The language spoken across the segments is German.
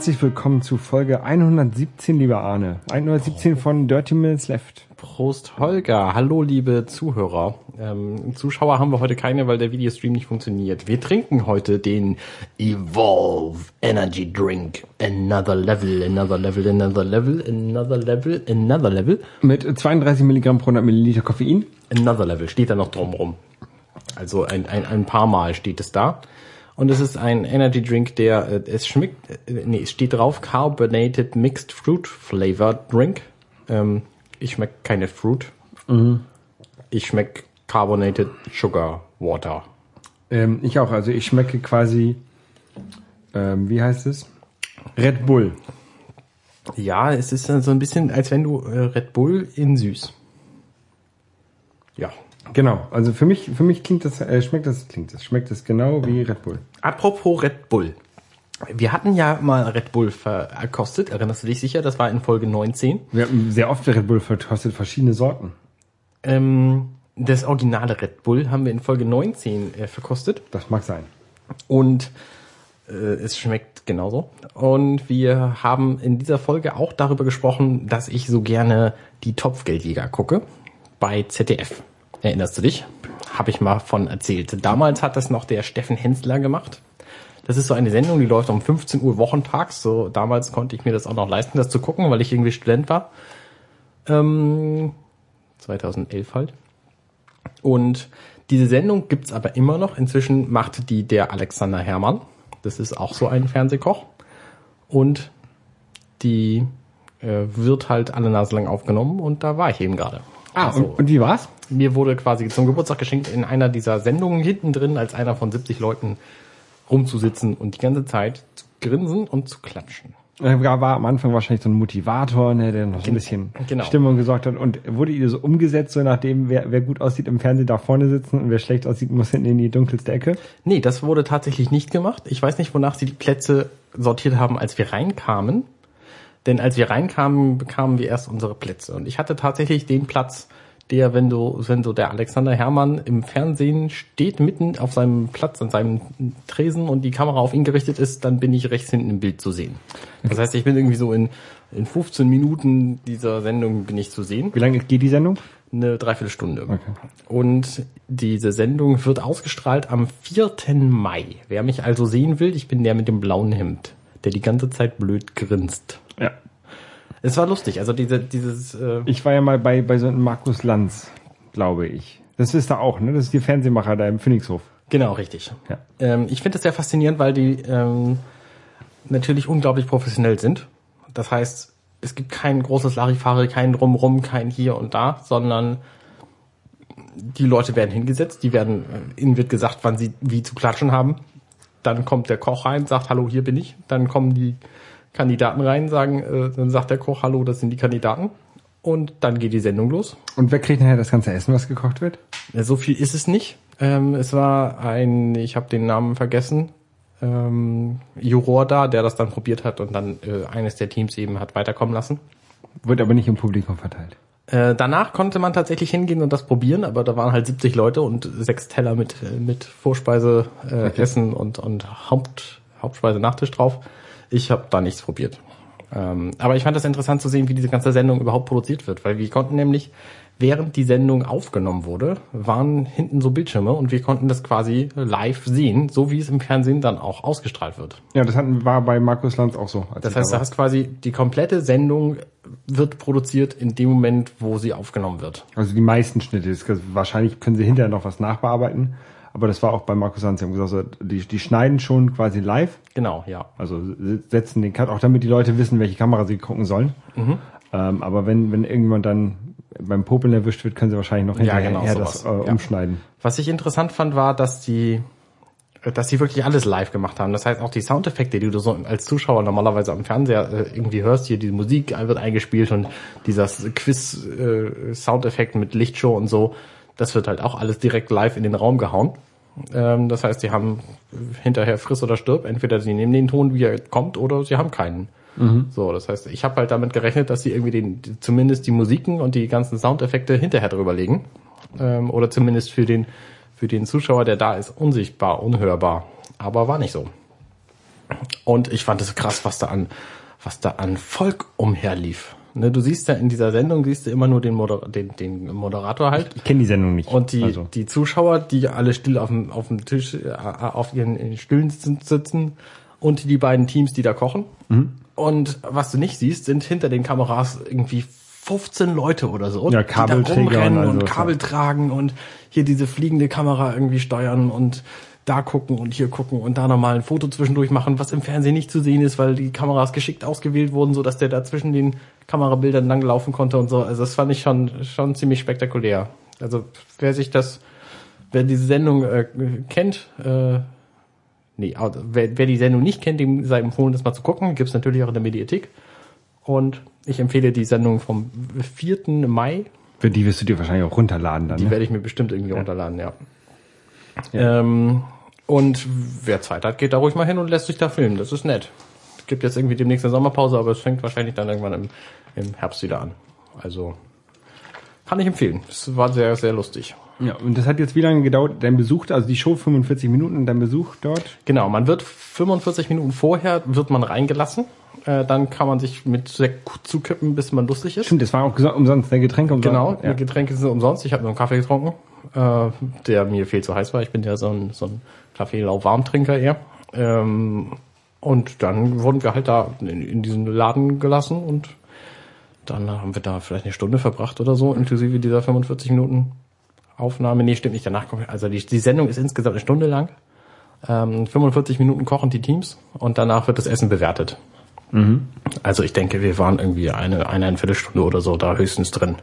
30 Minutes left. Herzlich willkommen zu Folge 117, lieber Arne. 117 von Dirty Minutes Left. Prost Holger, hallo liebe Zuhörer. Ähm, Zuschauer haben wir heute keine, weil der Videostream nicht funktioniert. Wir trinken heute den Evolve Energy Drink. Another level, another level, another level, another level, another level. Mit 32 Milligramm pro 100 Milliliter Koffein. Another level steht da noch drum rum. Also ein, ein, ein paar Mal steht es da. Und es ist ein Energy Drink, der, äh, es schmeckt, äh, nee, es steht drauf, Carbonated Mixed Fruit Flavored Drink. Ähm, ich schmeck keine Fruit. Ich schmeck Carbonated Sugar Water. Ähm, ich auch, also ich schmecke quasi, ähm, wie heißt es? Red Bull. Ja, es ist so ein bisschen, als wenn du äh, Red Bull in süß. Ja. Genau, also für mich, für mich klingt das, äh, schmeckt das, klingt das, schmeckt das genau wie Red Bull. Apropos Red Bull. Wir hatten ja mal Red Bull verkostet, erinnerst du dich sicher? Das war in Folge 19. Wir haben sehr oft Red Bull verkostet, verschiedene Sorten. Ähm, das originale Red Bull haben wir in Folge 19 äh, verkostet. Das mag sein. Und äh, es schmeckt genauso. Und wir haben in dieser Folge auch darüber gesprochen, dass ich so gerne die Topfgeldjäger gucke bei ZDF. Erinnerst du dich? Habe ich mal von erzählt. Damals hat das noch der Steffen Hensler gemacht. Das ist so eine Sendung, die läuft um 15 Uhr wochentags. So damals konnte ich mir das auch noch leisten, das zu gucken, weil ich irgendwie Student war. Ähm, 2011 halt. Und diese Sendung gibt's aber immer noch. Inzwischen macht die der Alexander Herrmann. Das ist auch so ein Fernsehkoch. Und die äh, wird halt alle Nase lang aufgenommen und da war ich eben gerade. Ah, Also, und, und wie war's? Mir wurde quasi zum Geburtstag geschenkt, in einer dieser Sendungen hinten drin als einer von 70 Leuten rumzusitzen und die ganze Zeit zu grinsen und zu klatschen. Er war am Anfang wahrscheinlich so ein Motivator, ne, der noch so ein bisschen genau. Stimmung gesorgt hat. Und wurde ihr so umgesetzt, so nachdem, wer, wer gut aussieht im Fernsehen darf vorne sitzen und wer schlecht aussieht, muss hinten in die dunkelste Ecke? Nee, das wurde tatsächlich nicht gemacht. Ich weiß nicht, wonach sie die Plätze sortiert haben, als wir reinkamen. Denn als wir reinkamen, bekamen wir erst unsere Plätze. Und ich hatte tatsächlich den Platz, der, wenn du, wenn so der Alexander Herrmann im Fernsehen steht, mitten auf seinem Platz, an seinem Tresen und die Kamera auf ihn gerichtet ist, dann bin ich rechts hinten im Bild zu sehen. Das heißt, ich bin irgendwie so in, in 15 Minuten dieser Sendung bin ich zu sehen. Wie lange geht die Sendung? Eine Dreiviertelstunde. Und diese Sendung wird ausgestrahlt am 4. Mai. Wer mich also sehen will, ich bin der mit dem blauen Hemd, der die ganze Zeit blöd grinst. Ja. Es war lustig, also diese, dieses, äh, Ich war ja mal bei, bei so einem Markus Lanz, glaube ich. Das ist da auch, ne? Das ist die Fernsehmacher da im Phoenixhof. genau, richtig. Ja. Ähm, ich finde es sehr faszinierend, weil die ähm, natürlich unglaublich professionell sind. Das heißt, es gibt kein großes Larifari, kein Drumrum, kein hier und da, sondern die Leute werden hingesetzt, die werden, äh, ihnen wird gesagt, wann sie wie zu klatschen haben. Dann kommt der Koch rein, sagt, hallo, hier bin ich. Dann kommen die Kandidaten rein, sagen, äh, dann sagt der Koch, hallo, das sind die Kandidaten. Und dann geht die Sendung los. Und wer kriegt nachher das ganze Essen, was gekocht wird? Ja, So viel ist es nicht. Ähm, es war ein, ich habe den Namen vergessen, ähm, Juror da, der das dann probiert hat und dann äh, eines der Teams eben hat weiterkommen lassen. Wird aber nicht im Publikum verteilt. Äh, danach konnte man tatsächlich hingehen und das probieren, aber da waren halt 70 Leute und sechs Teller mit äh, mit Vorspeise, äh, Essen und und Haupt, Hauptspeise Nachtisch drauf. Ich habe da nichts probiert. Ähm, aber ich fand das interessant zu sehen, wie diese ganze Sendung überhaupt produziert wird, weil wir konnten nämlich während die Sendung aufgenommen wurde, waren hinten so Bildschirme und wir konnten das quasi live sehen, so wie es im Fernsehen dann auch ausgestrahlt wird. Ja, das hatten, war bei Markus Lanz auch so. Das heißt, da du hast quasi die komplette Sendung wird produziert in dem Moment, wo sie aufgenommen wird. Also die meisten Schnitte. Wahrscheinlich können sie hinterher noch was nachbearbeiten. Aber das war auch bei Markus Lanz. Sie haben gesagt, so, die, die schneiden schon quasi live. Genau, ja. Also setzen den Cut, auch damit die Leute wissen, welche Kamera sie gucken sollen. Mhm. Ähm, aber wenn, wenn irgendjemand dann beim Popeln erwischt wird, können sie wahrscheinlich noch Ja, hinterher genau, das sowas. äh, Ja. umschneiden. Was ich interessant fand, war, dass die, dass die wirklich alles live gemacht haben. Das heißt, auch die Soundeffekte, die du so als Zuschauer normalerweise am Fernseher äh, irgendwie hörst, hier die Musik wird eingespielt und dieser Quiz-Soundeffekt mit Lichtshow und so, das wird halt auch alles direkt live in den Raum gehauen. Ähm, das heißt, die haben hinterher friss oder stirb, entweder sie nehmen den Ton, wie er kommt, oder sie haben keinen. So, das heißt, ich habe halt damit gerechnet, dass sie irgendwie den, zumindest die Musiken und die ganzen Soundeffekte hinterher drüber legen. Ähm, oder zumindest für den, für den Zuschauer, der da ist, unsichtbar, unhörbar. Aber war nicht so. Und ich fand es krass, was da an, was da an Volk umherlief. Ne, du siehst ja in dieser Sendung, siehst du immer nur den, Moder den, den Moderator halt. Ich kenne die Sendung nicht. Und die, also. die Zuschauer, die alle still auf dem, auf dem Tisch, äh, auf ihren Stühlen sitzen und die beiden Teams, die da kochen. Mhm. Und was du nicht siehst, sind hinter den Kameras irgendwie 15 Leute oder so, Ja, die da Kabelträger rumrennen und und, also, Kabel tragen und hier diese fliegende Kamera irgendwie steuern und da gucken und hier gucken und da nochmal ein Foto zwischendurch machen, was im Fernsehen nicht zu sehen ist, weil die Kameras geschickt ausgewählt wurden, so dass der da zwischen den Kamerabildern langlaufen konnte und so. Also das fand ich schon, schon ziemlich spektakulär. Also wer sich das, wer diese Sendung äh, kennt, äh, nee, also wer, wer die Sendung nicht kennt, dem sei empfohlen, das mal zu gucken. Gibt's natürlich auch in der Mediathek. Und ich empfehle die Sendung vom 4. Mai. Für die wirst du dir wahrscheinlich auch runterladen dann. Die Ne? werde ich mir bestimmt irgendwie runterladen, ja. Ähm, und wer Zeit hat, geht da ruhig mal hin und lässt sich da filmen. Das ist nett. Es gibt jetzt irgendwie demnächst eine Sommerpause, aber es fängt wahrscheinlich dann irgendwann im, im Herbst wieder an. Also kann ich empfehlen. Es war sehr, sehr lustig. Ja, und das hat jetzt wie lange gedauert, dein Besuch, also die Show 45 Minuten, dein Besuch dort? Genau, man wird 45 Minuten vorher wird man reingelassen. Äh, dann kann man sich mit Sekt zukippen, bis man lustig ist. Stimmt, das war auch umsonst, der Getränke umsonst. Genau, ja. die Getränke sind umsonst. Ich habe nur einen Kaffee getrunken, äh, der mir viel zu heiß war. Ich bin ja so ein, so ein Kaffee-Lauwarmtrinker eher. Ähm, und dann wurden wir halt da in, in diesen Laden gelassen und dann haben wir da vielleicht eine Stunde verbracht oder so, inklusive dieser 45 Minuten Aufnahme. Nee, stimmt nicht, danach kommt, also die, die Sendung ist insgesamt eine Stunde lang. Ähm, 45 Minuten kochen die Teams und danach wird das Essen bewertet. Also ich denke, wir waren irgendwie eine, eine Viertelstunde oder so da höchstens drin.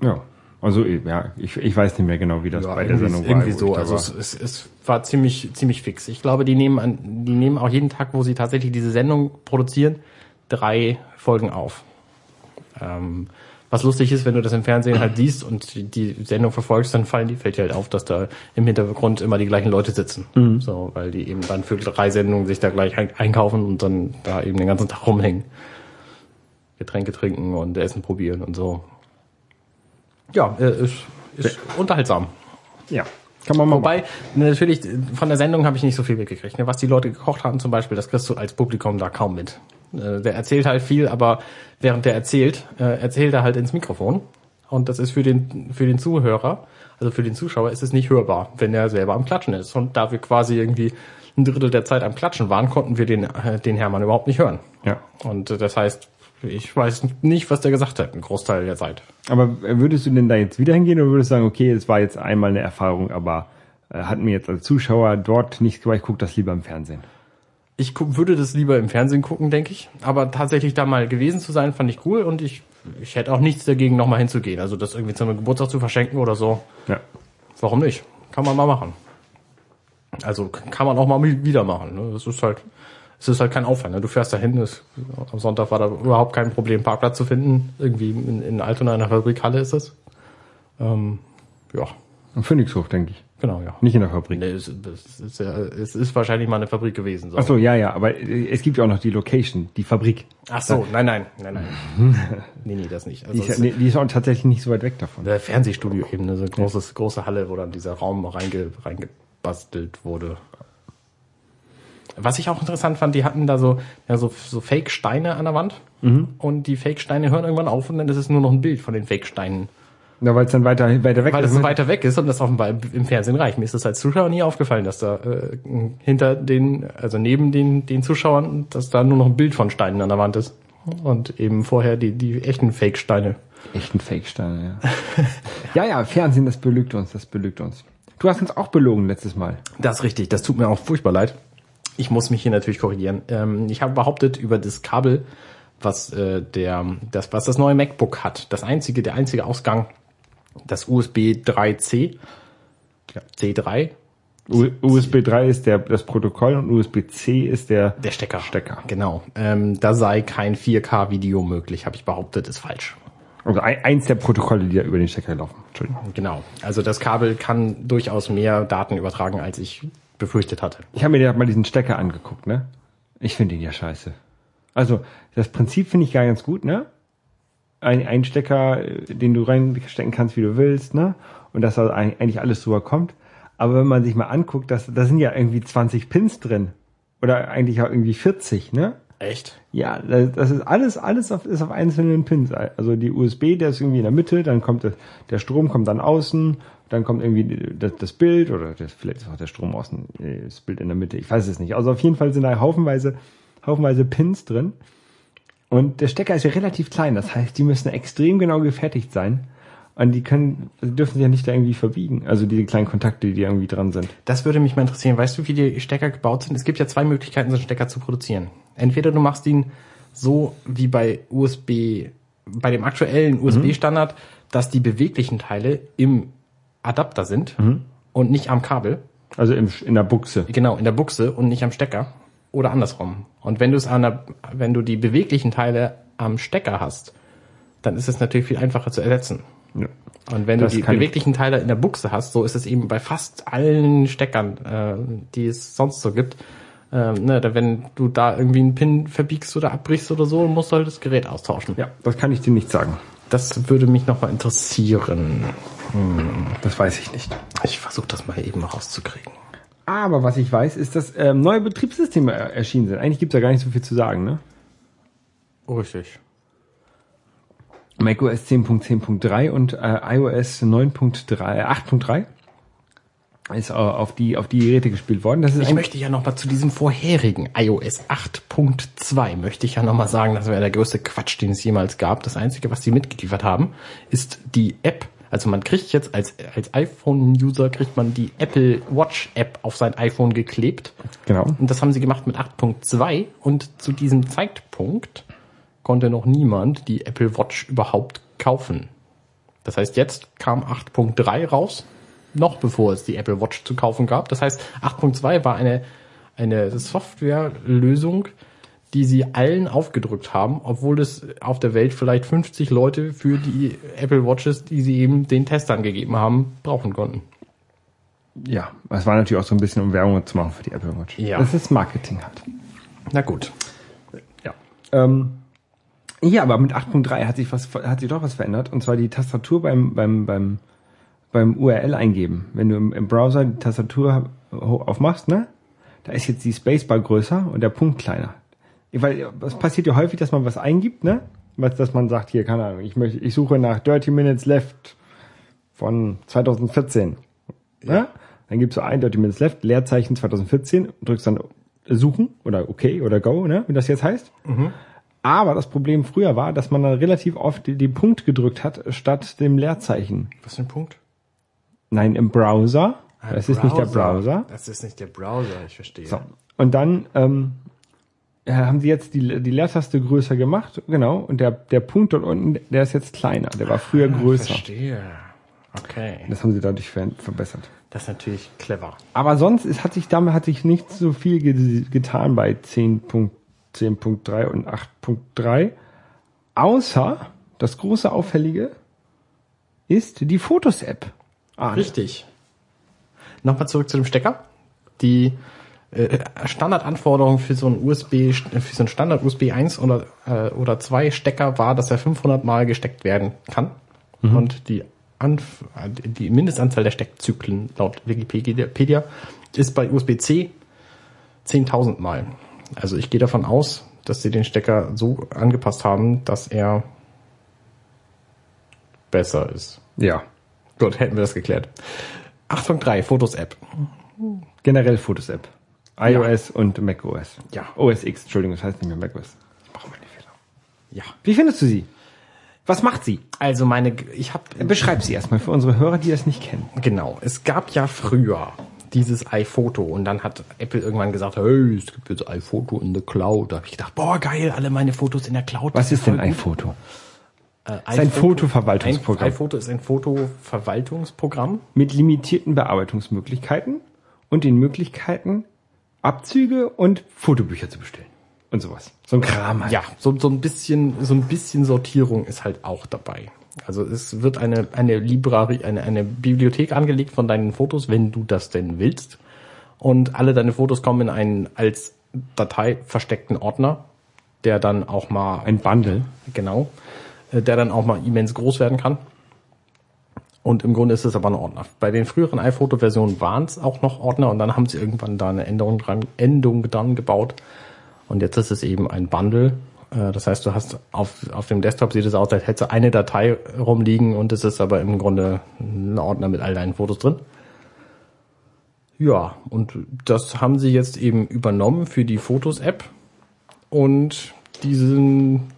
ja. Also, ja, ich, ich weiß nicht mehr genau, wie das bei der irgendwie, Sendung war. irgendwie so. Also war. es, es, es war ziemlich, ziemlich fix. Ich glaube, die nehmen an, die nehmen auch jeden Tag, wo sie tatsächlich diese Sendung produzieren, drei Folgen auf. Ähm, was lustig ist, wenn du das im Fernsehen halt siehst und die, Sendung verfolgst, dann fallen die, fällt dir halt auf, dass da im Hintergrund immer die gleichen Leute sitzen. Mhm. So, weil die eben dann für drei Sendungen sich da gleich ein- einkaufen und dann da eben den ganzen Tag rumhängen. Getränke trinken und Essen probieren und so. Ja, äh, ist, ist unterhaltsam. ja. Kann man mal Wobei, natürlich, von der Sendung habe ich nicht so viel mitgekriegt. ne? Was die Leute gekocht haben zum Beispiel, das kriegst du als Publikum da kaum mit. Äh, Der erzählt halt viel, aber während der erzählt, äh, erzählt er halt ins Mikrofon. Und das ist für den, für den Zuhörer, also für den Zuschauer, ist es nicht hörbar, wenn er selber am Klatschen ist. Und da wir quasi irgendwie ein Drittel der Zeit am Klatschen waren, konnten wir den, äh, den Hermann überhaupt nicht hören. Ja. Und äh, das heißt, ich weiß nicht, was der gesagt hat, einen Großteil der Zeit. Aber würdest du denn da jetzt wieder hingehen oder würdest du sagen, okay, es war jetzt einmal eine Erfahrung, aber äh, hat mir jetzt als Zuschauer dort nicht gemacht, ich gucke das lieber im Fernsehen. Ich gu- würde das lieber im Fernsehen gucken, denke ich. Aber tatsächlich da mal gewesen zu sein, fand ich cool und ich, ich hätte auch nichts dagegen, nochmal hinzugehen. Also das irgendwie zum Geburtstag zu verschenken oder so. Ja. Warum nicht? Kann man mal machen. Also kann man auch mal wieder machen. Ne? Das ist halt, es ist halt kein Aufwand. Ne? Du fährst da hin, am Sonntag war da überhaupt kein Problem, Parkplatz zu finden. Irgendwie in, in Altona in der Fabrikhalle ist es. Ähm, ja, Am Phoenixhof, denke ich. genau, ja. Nicht in der Fabrik. Nee, es, es, ist, ja, es ist wahrscheinlich mal eine Fabrik gewesen. So. Ach so, ja, ja, aber äh, es gibt ja auch noch die Location, die Fabrik. Ach so, nein, nein, nein, nein. nee, nee, das nicht. Die Also ist, ja, es nee, die ist auch tatsächlich nicht so weit weg davon. der Fernsehstudio eben, so eine großes, große Halle, wo dann dieser Raum reinge, reingebastelt wurde. Was ich auch interessant fand, die hatten da so, ja, so, so Fake-Steine an der Wand. Und die Fake-Steine hören irgendwann auf und dann ist es nur noch ein Bild von den Fake-Steinen. Na, weil es dann weiter, weiter weg Weil ist. es so ne? weiter weg ist und das offenbar im- im Fernsehen reicht. Mir ist das als Zuschauer nie aufgefallen, dass da äh, hinter den, also neben den, den Zuschauern, dass da nur noch ein Bild von Steinen an der Wand ist. Und eben vorher die, die echten Fake-Steine. Echten Fake-Steine, ja. ja, ja, Fernsehen, das belügt uns, das belügt uns. Du hast uns auch belogen letztes Mal. Das ist richtig, das tut mir auch furchtbar leid. Ich muss mich hier natürlich korrigieren. Ähm, ich habe behauptet über das Kabel, was äh, der, das, was das neue MacBook hat, das einzige, der einzige Ausgang, das USB 3C, Ja. C3, U USB 3 ist der, das Protokoll und USB-C ist der, der Stecker. Stecker. Genau. Ähm, da sei kein 4K-Video möglich, habe ich behauptet, ist falsch. Also ein, eins der Protokolle, die da über den Stecker laufen. Entschuldigung. Genau. Also das Kabel kann durchaus mehr Daten übertragen, als ich befürchtet hatte. Ich habe mir ja mal diesen Stecker angeguckt, ne? Ich finde ihn ja scheiße. Also, das Prinzip finde ich gar ganz gut, ne? Ein, ein Stecker, äh, den du reinstecken kannst, wie du willst, ne? Und dass da eigentlich alles drüber kommt. Aber wenn man sich mal anguckt, das, da sind ja irgendwie 20 Pins drin. Oder eigentlich auch irgendwie 40, ne? Echt? Ja, das das ist alles, alles auf, ist auf einzelnen Pins. Also die USB, der ist irgendwie in der Mitte, dann kommt der, der Strom kommt dann außen, dann kommt irgendwie das, das Bild oder das, vielleicht ist auch der Strom außen, nee, das Bild in der Mitte, ich weiß es nicht. Also auf jeden Fall sind da haufenweise, haufenweise Pins drin. Und der Stecker ist ja relativ klein, das heißt, die müssen extrem genau gefertigt sein. Und die können, die dürfen sich ja nicht da irgendwie verbiegen. Also diese kleinen Kontakte, die irgendwie dran sind. Das würde mich mal interessieren. Weißt du, wie die Stecker gebaut sind? Es gibt ja zwei Möglichkeiten, so einen Stecker zu produzieren. Entweder du machst ihn so wie bei USB, bei dem aktuellen USB-Standard, dass die beweglichen Teile im Adapter sind und nicht am Kabel. Also im, in der Buchse. Genau, in der Buchse und nicht am Stecker. Oder andersrum. Und wenn du es an der, wenn du die beweglichen Teile am Stecker hast, dann ist es natürlich viel einfacher zu ersetzen. Ja. Und wenn du Das die kann ich- beweglichen Teile in der Buchse hast, so ist es eben bei fast allen Steckern, äh, die es sonst so gibt. Ähm, ne, wenn du da irgendwie einen Pin verbiegst oder abbrichst oder so, musst du halt das Gerät austauschen. Ja, das kann ich dir nicht sagen. Das würde mich nochmal interessieren. Das weiß ich nicht. Ich versuche das mal eben rauszukriegen. Aber was ich weiß, ist, dass ähm, neue Betriebssysteme er- erschienen sind. Eigentlich gibt's ja gar nicht so viel zu sagen, ne? Richtig. macOS 10.10.3 und äh, iOS 9.3, äh, 8.3 ist äh, auf die auf die Geräte gespielt worden. Das ist Ich möchte ja nochmal zu diesem vorherigen iOS 8.2 möchte ich ja nochmal sagen, das wäre der größte Quatsch, den es jemals gab. Das Einzige, was sie mitgeliefert haben, ist die App. Also man kriegt jetzt als, als iPhone-User kriegt man die Apple Watch App auf sein iPhone geklebt. genau. Und das haben sie gemacht mit 8.2 und zu diesem Zeitpunkt konnte noch niemand die Apple Watch überhaupt kaufen. Das heißt, jetzt kam 8.3 raus, noch bevor es die Apple Watch zu kaufen gab. Das heißt, 8.2 war eine, eine Softwarelösung, die sie allen aufgedrückt haben, obwohl es auf der Welt vielleicht 50 Leute für die Apple Watches, die sie eben den Testern gegeben haben, brauchen konnten. Ja, es war natürlich auch so ein bisschen, um Werbung zu machen für die Apple Watch. Ja. Das ist Marketing halt. Na gut. Ja. Ähm, ja, aber mit 8.3 hat sich was hat sich doch was verändert und zwar die Tastatur beim beim beim beim URL eingeben. Wenn du im, Browser die Tastatur aufmachst, ne? Da ist jetzt die Spacebar größer und der Punkt kleiner. Weil es passiert ja häufig, dass man was eingibt, ne? Was, dass man sagt, hier, keine Ahnung, ich möchte, ich suche nach Dirty Minutes Left von 2014. Ne? Dann gibst du ein Dirty Minutes Left, Leerzeichen 2014, drückst dann suchen oder okay oder go, ne? Wie das jetzt heißt. Aber das Problem früher war, dass man dann relativ oft die Punkt gedrückt hat, statt dem Leerzeichen. Was für ein Punkt? Nein, im Browser. Das ist nicht der Browser. Das ist nicht der Browser, ich verstehe. So. Und dann ähm, äh, haben sie jetzt die, die Leertaste größer gemacht, genau. Und der, der Punkt dort unten, der ist jetzt kleiner. Der war früher größer. Verstehe. Okay. Das haben sie dadurch ver verbessert. Das ist natürlich clever. Aber sonst ist, hat sich damit hat sich nicht so viel ge getan bei 10.10.3 und 8.3. Außer das große Auffällige ist die Fotos-App. Ah, Richtig. Nochmal zurück zu dem Stecker. Die äh, Standardanforderung für so ein USB, für so ein Standard USB 1 oder, äh, oder 2 Stecker war, dass er 500 Mal gesteckt werden kann. Und die, Anf die Mindestanzahl der Steckzyklen laut Wikipedia ist bei USB-C 10.000 Mal. Also ich gehe davon aus, dass sie den Stecker so angepasst haben, dass er besser ist. ja. Gut, hätten wir das geklärt. 8.3, Fotos-App. Generell Fotos-App. iOS und macOS. Ja. OS X, Entschuldigung, das heißt nicht mehr macOS. Ich mache mal die Fehler. Ja. Wie findest du sie? Was macht sie? Also meine, ich habe Beschreib sie erstmal für unsere Hörer, die das nicht kennen. genau. Es gab ja früher dieses iPhoto und dann hat Apple irgendwann gesagt, hey, es gibt jetzt iPhoto in the Cloud. Da habe ich gedacht, boah geil, alle meine Fotos in der Cloud. Was ist denn iPhoto? Äh, ist ein Fotoverwaltungsprogramm. Ein, iPhoto ist ein Fotoverwaltungsprogramm. Mit limitierten Bearbeitungsmöglichkeiten und den Möglichkeiten, Abzüge und Fotobücher zu bestellen. Und sowas. So ein Kram halt. Ja, so, so ein bisschen, so ein bisschen Sortierung ist halt auch dabei. Also es wird eine, eine Library, eine, eine Bibliothek angelegt von deinen Fotos, wenn du das denn willst. Und alle deine Fotos kommen in einen als Datei versteckten Ordner, der dann auch mal Ein Bundle. genau, äh, der dann auch mal immens groß werden kann. Und im Grunde ist es aber ein Ordner. Bei den früheren iPhoto-Versionen waren es auch noch Ordner und dann haben sie irgendwann da eine Änderung dran, Endung dran gebaut. Und jetzt ist es eben ein Bundle. Äh, Das heißt, du hast auf, auf dem Desktop sieht es aus, als hättest du eine Datei rumliegen und es ist aber im Grunde ein Ordner mit all deinen Fotos drin. Ja, und das haben sie jetzt eben übernommen für die Fotos-App. Und diesen,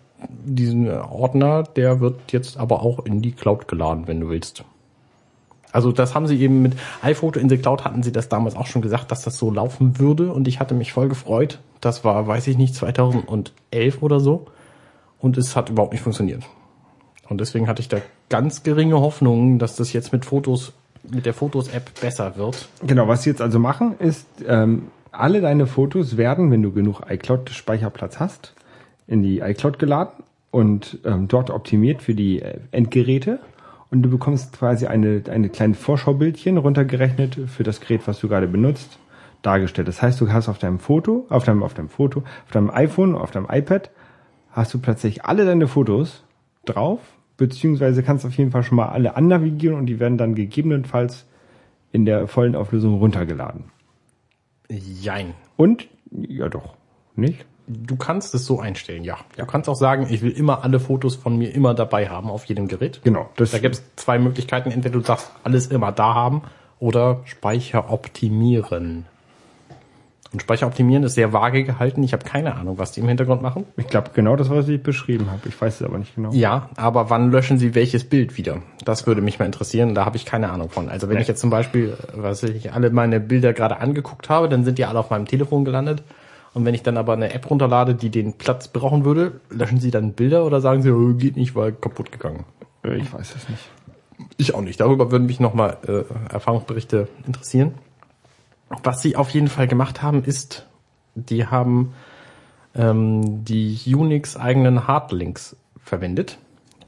diesen Ordner, der wird jetzt aber auch in die Cloud geladen, wenn du willst. Also das haben sie eben mit iPhoto in the Cloud hatten sie das damals auch schon gesagt, dass das so laufen würde und ich hatte mich voll gefreut. Das war, weiß ich nicht, 2011 oder so und es hat überhaupt nicht funktioniert. Und deswegen hatte ich da ganz geringe Hoffnungen, dass das jetzt mit Fotos, mit der Fotos-App besser wird. Genau, was sie jetzt also machen, ist, ähm, alle deine Fotos werden, wenn du genug iCloud-Speicherplatz hast, in die iCloud geladen und ähm, dort optimiert für die äh, Endgeräte. Und du bekommst quasi eine, eine kleine Vorschaubildchen runtergerechnet für das Gerät, was du gerade benutzt, dargestellt. Das heißt, du hast auf deinem Foto, auf deinem, auf deinem Foto, auf deinem iPhone, auf deinem iPad, hast du plötzlich alle deine Fotos drauf, beziehungsweise kannst auf jeden Fall schon mal alle annavigieren und die werden dann gegebenenfalls in der vollen Auflösung runtergeladen. Jein. Und, ja doch, nicht? Du kannst es so einstellen, ja. Du kannst auch sagen, ich will immer alle Fotos von mir immer dabei haben auf jedem Gerät. Genau. Da gibt es zwei Möglichkeiten. Entweder du sagst, alles immer da haben oder Speicher optimieren. Und Speicher optimieren ist sehr vage gehalten. Ich habe keine Ahnung, was die im Hintergrund machen. ich glaube, genau das, was ich beschrieben habe. Ich weiß es aber nicht genau. Ja, aber wann löschen sie welches Bild wieder? Das würde mich mal interessieren. Da habe ich keine Ahnung von. Also wenn Nee. ich jetzt zum Beispiel, was weiß ich, alle meine Bilder gerade angeguckt habe, dann sind die alle auf meinem Telefon gelandet. Und wenn ich dann aber eine App runterlade, die den Platz brauchen würde, löschen sie dann Bilder oder sagen sie, oh, geht nicht, weil kaputt gegangen? Ich weiß es nicht. Ich auch nicht. Darüber würden mich nochmal äh, Erfahrungsberichte interessieren. Was sie auf jeden Fall gemacht haben, ist, die haben ähm, die Unix-eigenen Hardlinks verwendet,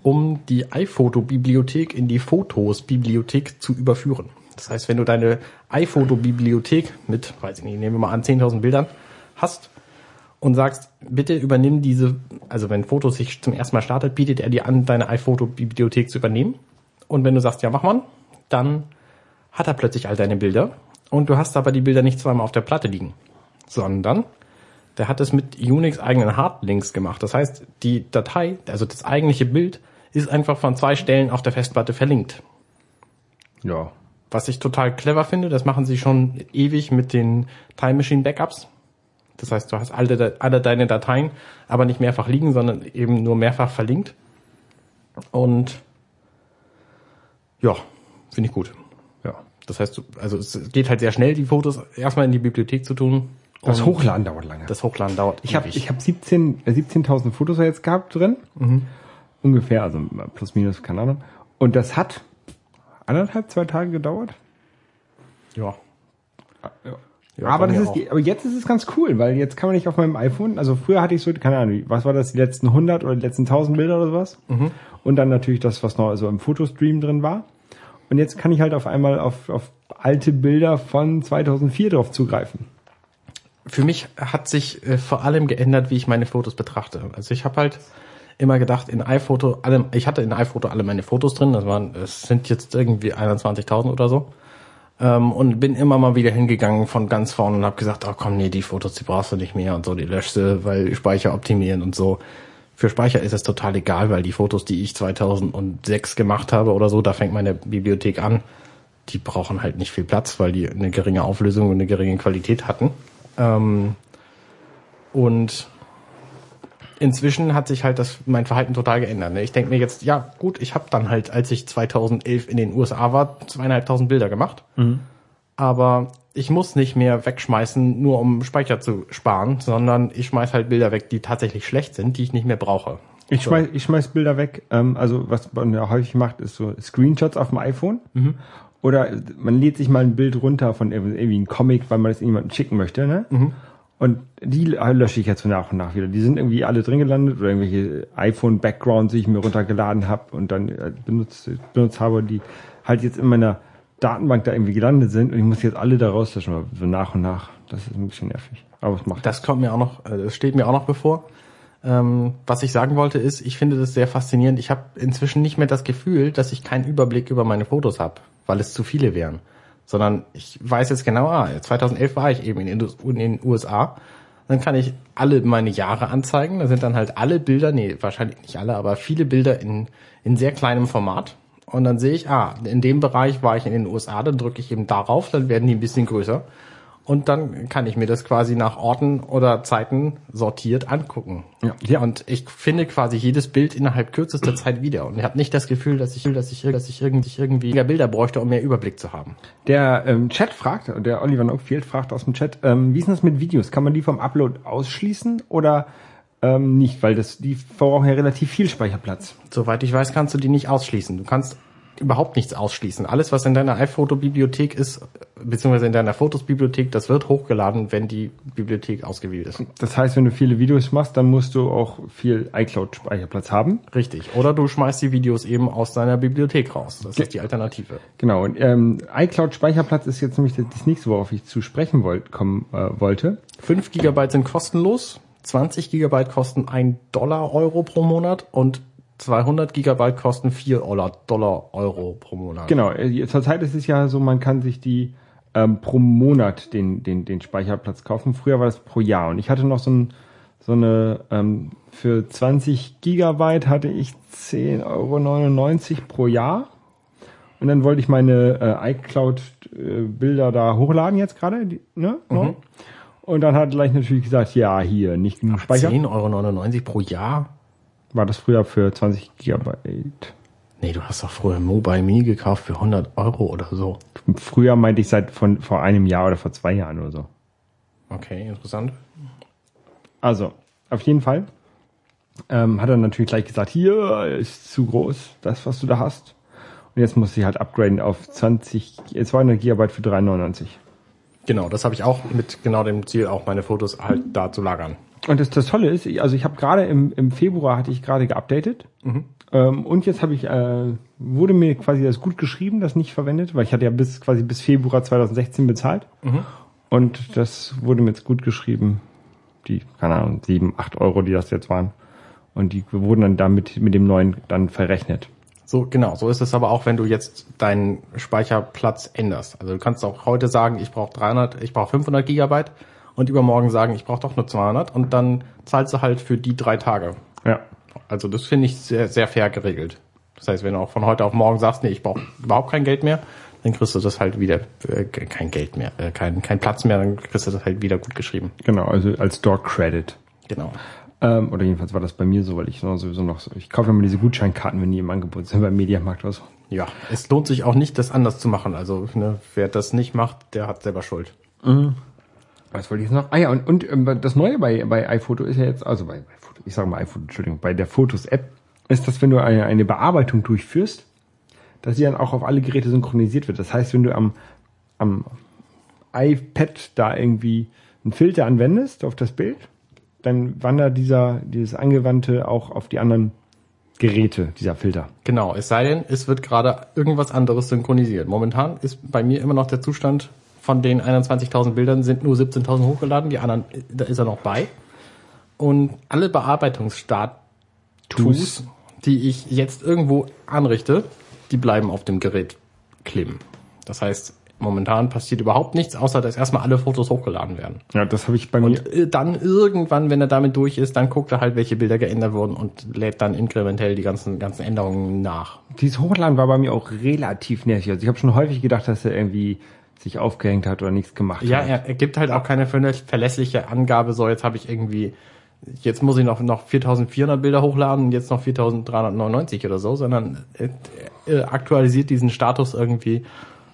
um die iPhoto-Bibliothek in die Fotos-Bibliothek zu überführen. Das heißt, wenn du deine iPhoto-Bibliothek mit, weiß ich nicht, nehmen wir mal an, 10.000 Bildern hast und sagst, bitte übernimm diese, also wenn Fotos sich zum ersten Mal startet, bietet er dir an, deine iPhoto-Bibliothek zu übernehmen. Und wenn du sagst, ja, mach mal, dann hat er plötzlich all deine Bilder und du hast aber die Bilder nicht zweimal auf der Platte liegen, sondern der hat es mit Unix eigenen Hardlinks gemacht. Das heißt, die Datei, also das eigentliche Bild, ist einfach von zwei Stellen auf der Festplatte verlinkt. Ja. Was ich total clever finde, das machen sie schon ewig mit den Time Machine Backups. Das heißt, du hast alle, alle deine Dateien, aber nicht mehrfach liegen, sondern eben nur mehrfach verlinkt. Und ja, finde ich gut. Ja. Das heißt, also es geht halt sehr schnell, die Fotos erstmal in die Bibliothek zu tun. Das Hochladen dauert lange. Das Hochladen dauert ich habe ich hab 17 äh, 17.000 Fotos jetzt gehabt drin. Ungefähr, also plus minus, keine Ahnung. Und das hat anderthalb, zwei Tage gedauert. ja. Ja, aber bei das ist, die, aber jetzt ist es ganz cool, weil jetzt kann man nicht auf meinem iPhone, also früher hatte ich so, keine Ahnung, was war das, die letzten 100 oder die letzten 1000 Bilder oder sowas. Mhm. Und dann natürlich das, was noch so im Fotostream drin war. Und jetzt kann ich halt auf einmal auf, auf alte Bilder von 2004 drauf zugreifen. Für mich hat sich äh, vor allem geändert, wie ich meine Fotos betrachte. Also ich habe halt immer gedacht, in iPhoto, alle, ich hatte in iPhoto alle meine Fotos drin, das waren, es sind jetzt irgendwie 21.000 oder so. Ähm, und bin immer mal wieder hingegangen von ganz vorne und habe gesagt, oh komm, nee, die Fotos, die brauchst du nicht mehr und so, die löschst du, weil Speicher optimieren und so. Für Speicher ist es total egal, weil die Fotos, die ich 2006 gemacht habe oder so, da fängt meine Bibliothek an, die brauchen halt nicht viel Platz, weil die eine geringe Auflösung und eine geringe Qualität hatten. Ähm, und inzwischen hat sich halt das mein Verhalten total geändert. ne? Ich denke mir jetzt, ja gut, ich habe dann halt, als ich 2011 in den USA war, zweieinhalbtausend Bilder gemacht. Aber ich muss nicht mehr wegschmeißen, nur um Speicher zu sparen, sondern ich schmeiß halt Bilder weg, die tatsächlich schlecht sind, die ich nicht mehr brauche. Ich schmeiß, ich schmeiß Bilder weg. Ähm, also was man ja häufig macht, ist so Screenshots auf dem iPhone. Oder man lädt sich mal ein Bild runter von irgendwie einem Comic, weil man das jemandem schicken möchte. Ne? Und die lösche ich jetzt so nach und nach wieder. Die sind irgendwie alle drin gelandet oder irgendwelche iPhone-Backgrounds, die ich mir runtergeladen habe und dann äh, benutzt, benutzt habe, die halt jetzt in meiner Datenbank da irgendwie gelandet sind und ich muss jetzt alle da rauslöschen, so nach und nach. Das ist ein bisschen nervig. Aber es macht. Das kommt mir auch noch, äh, das steht mir auch noch bevor. Ähm, was ich sagen wollte ist, ich finde das sehr faszinierend. Ich habe inzwischen nicht mehr das Gefühl, dass ich keinen Überblick über meine Fotos habe, weil es zu viele wären. Sondern ich weiß jetzt genau, ah, 2011 war ich eben in den USA. Dann kann ich alle meine Jahre anzeigen. Da sind dann halt alle Bilder, nee, wahrscheinlich nicht alle, aber viele Bilder in, in sehr kleinem Format. Und dann sehe ich, ah, in dem Bereich war ich in den USA, dann drücke ich eben darauf, dann werden die ein bisschen größer und dann kann ich mir das quasi nach Orten oder Zeiten sortiert angucken. Ja. ja. Und ich finde quasi jedes Bild innerhalb kürzester Zeit wieder. Und ich habe nicht das Gefühl, dass ich, dass ich, dass ich irgendwie, irgendwie mehr Bilder bräuchte, um mehr Überblick zu haben. Der ähm, Chat fragt, der Oliver Nockfield fragt aus dem Chat, ähm, wie ist das mit Videos? Kann man die vom Upload ausschließen oder ähm, nicht? Weil das, die verbrauchen ja relativ viel Speicherplatz. Soweit ich weiß, kannst du die nicht ausschließen. Du kannst überhaupt nichts ausschließen. Alles, was in deiner iPhoto-Bibliothek ist, beziehungsweise in deiner Fotos-Bibliothek, das wird hochgeladen, wenn die Bibliothek ausgewählt ist. Das heißt, wenn du viele Videos machst, dann musst du auch viel iCloud-Speicherplatz haben. Richtig. Oder du schmeißt die Videos eben aus deiner Bibliothek raus. Das Ge ist die Alternative. Genau. Und ähm, iCloud-Speicherplatz ist jetzt nämlich das nächste, worauf ich zu sprechen wollt, kommen äh, wollte. 5 Gigabyte sind kostenlos. 20 Gigabyte kosten ein Dollar Euro pro Monat und 200 Gigabyte kosten 4 Dollar Euro pro Monat. Genau, äh, zurzeit ist es ja so, man kann sich die ähm, pro Monat den, den, den Speicherplatz kaufen. Früher war das pro Jahr. Und ich hatte noch so, ein, so eine, ähm, für 20 Gigabyte hatte ich 10,99 Euro pro Jahr. Und dann wollte ich meine äh, iCloud-Bilder äh, da hochladen jetzt gerade. Ne? Mhm. Und dann hat gleich natürlich gesagt, ja, hier, nicht genug Speicher. 10,99 Euro pro Jahr? War das früher für 20 Gigabyte. Nee, du hast doch früher Mobile Me gekauft für 100 Euro oder so. Früher meinte ich seit von vor einem Jahr oder vor zwei Jahren oder so. Okay, interessant. Also, auf jeden Fall ähm, hat er natürlich gleich gesagt, hier ist zu groß, das, was du da hast. Und jetzt muss ich halt upgraden auf 20, 200 Gigabyte für 3,99. Genau, das habe ich auch mit genau dem Ziel, auch meine Fotos halt da zu lagern. Und das, das Tolle ist, also ich habe gerade im, im Februar hatte ich gerade geupdatet mhm. ähm, und jetzt habe ich äh, wurde mir quasi das gut geschrieben, das nicht verwendet, weil ich hatte ja bis quasi bis Februar 2016 bezahlt mhm. und das wurde mir jetzt gut geschrieben, die keine Ahnung sieben, acht Euro, die das jetzt waren und die wurden dann damit mit dem neuen dann verrechnet. So, genau, so ist es aber auch, wenn du jetzt deinen Speicherplatz änderst. Also du kannst auch heute sagen, ich brauche 300, ich brauche 500 Gigabyte und übermorgen sagen, ich brauche doch nur 200 und dann zahlst du halt für die drei Tage. Ja. Also das finde ich sehr, sehr fair geregelt. Das heißt, wenn du auch von heute auf morgen sagst, nee, ich brauche überhaupt kein Geld mehr, dann kriegst du das halt wieder, äh, kein Geld mehr, äh, kein, kein Platz mehr, dann kriegst du das halt wieder gut geschrieben. Genau, also als Store Credit. Genau. Ähm, oder jedenfalls war das bei mir so, weil ich sowieso noch so, ich kaufe immer diese Gutscheinkarten, wenn die im Angebot sind beim Mediamarkt oder so. Ja, es lohnt sich auch nicht, das anders zu machen. Also ne, wer das nicht macht, der hat selber Schuld. Mhm. Was wollte ich noch? Ah ja, und, und ähm, das Neue bei, bei iPhoto ist ja jetzt, also bei, bei ich sage mal iPhoto, Entschuldigung, bei der Fotos-App ist, dass wenn du eine, eine Bearbeitung durchführst, dass sie dann auch auf alle Geräte synchronisiert wird. Das heißt, wenn du am, am iPad da irgendwie einen Filter anwendest auf das Bild, dann wandert dieser, dieses Angewandte auch auf die anderen Geräte, dieser Filter. Genau, es sei denn, es wird gerade irgendwas anderes synchronisiert. Momentan ist bei mir immer noch der Zustand, von den 21.000 Bildern sind nur 17.000 hochgeladen, die anderen, da ist er noch bei. Und alle Bearbeitungsstatus, die ich jetzt irgendwo anrichte, die bleiben auf dem Gerät kleben. Das heißt, momentan passiert überhaupt nichts, außer dass erstmal alle Fotos hochgeladen werden. Ja, das habe ich bei mir. Und äh, dann irgendwann, wenn er damit durch ist, dann guckt er halt, welche Bilder geändert wurden und lädt dann inkrementell die ganzen ganzen Änderungen nach. Dieses Hochladen war bei mir auch relativ nervig. Also ich habe schon häufig gedacht, dass er irgendwie sich aufgehängt hat oder nichts gemacht ja, hat. Ja, er gibt halt auch keine verlässliche Angabe, so jetzt habe ich irgendwie, jetzt muss ich noch, noch 4400 Bilder hochladen und jetzt noch 4399 oder so, sondern er aktualisiert diesen Status irgendwie,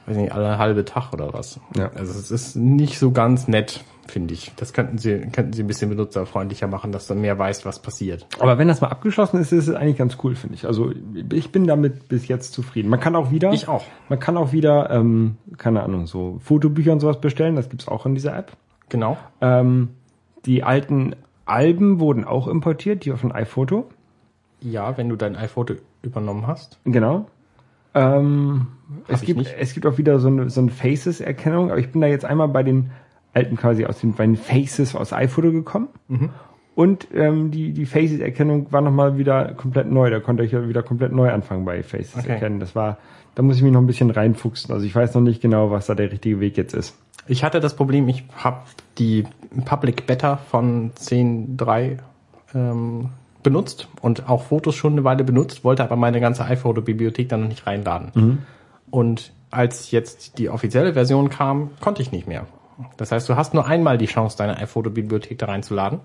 weiß nicht, alle halbe Tag oder was. Ja. Also es ist nicht so ganz nett finde ich. Das könnten sie, könnten sie ein bisschen benutzerfreundlicher machen, dass du mehr weißt, was passiert. Aber wenn das mal abgeschlossen ist, ist es eigentlich ganz cool, finde ich. Also ich bin damit bis jetzt zufrieden. Man kann auch wieder. Ich auch. Man kann auch wieder, ähm, keine Ahnung, so Fotobücher und sowas bestellen. Das gibt's auch in dieser App. Genau. Ähm, die alten Alben wurden auch importiert, die von iPhoto. Ja, wenn du dein iPhoto übernommen hast. Genau. Ähm, es, gibt, es gibt auch wieder so eine, so eine Faces-Erkennung, aber ich bin da jetzt einmal bei den alten quasi aus den beiden Faces aus iPhoto gekommen. Mhm. Und ähm, die, die Faces-Erkennung war nochmal wieder komplett neu. Da konnte ich ja wieder komplett neu anfangen bei Faces Okay. erkennen. Das war, da muss ich mich noch ein bisschen reinfuchsen. Also ich weiß noch nicht genau, was da der richtige Weg jetzt ist. Ich hatte das Problem, ich habe die Public Beta von 10.3 ähm, benutzt und auch Fotos schon eine Weile benutzt, wollte aber meine ganze iPhoto-Bibliothek dann noch nicht reinladen. Und als jetzt die offizielle Version kam, konnte ich nicht mehr. Das heißt, du hast nur einmal die Chance, deine iPhoto-Bibliothek da reinzuladen,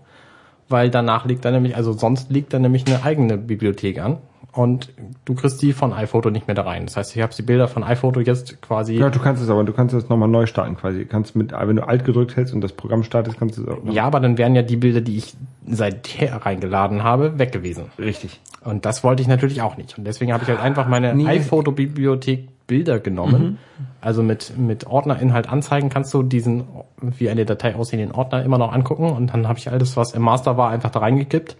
weil danach liegt da nämlich, also sonst liegt da nämlich eine eigene Bibliothek an und du kriegst die von iPhoto nicht mehr da rein. Das heißt, ich habe die Bilder von iPhoto jetzt quasi Ja, du kannst es aber, du kannst es nochmal neu starten quasi. Du kannst mit, wenn du alt gedrückt hältst und das Programm startest, kannst du es auch noch. Ja, aber dann wären ja die Bilder, die ich seither reingeladen habe, weg gewesen. Richtig. Und das wollte ich natürlich auch nicht. Und deswegen habe ich halt einfach meine Nee. iPhoto-Bibliothek Bilder genommen. Also mit, mit Ordnerinhalt anzeigen kannst du diesen, wie eine Datei aussehenden Ordner immer noch angucken. Und dann habe ich alles, was im Master war, einfach da reingekippt.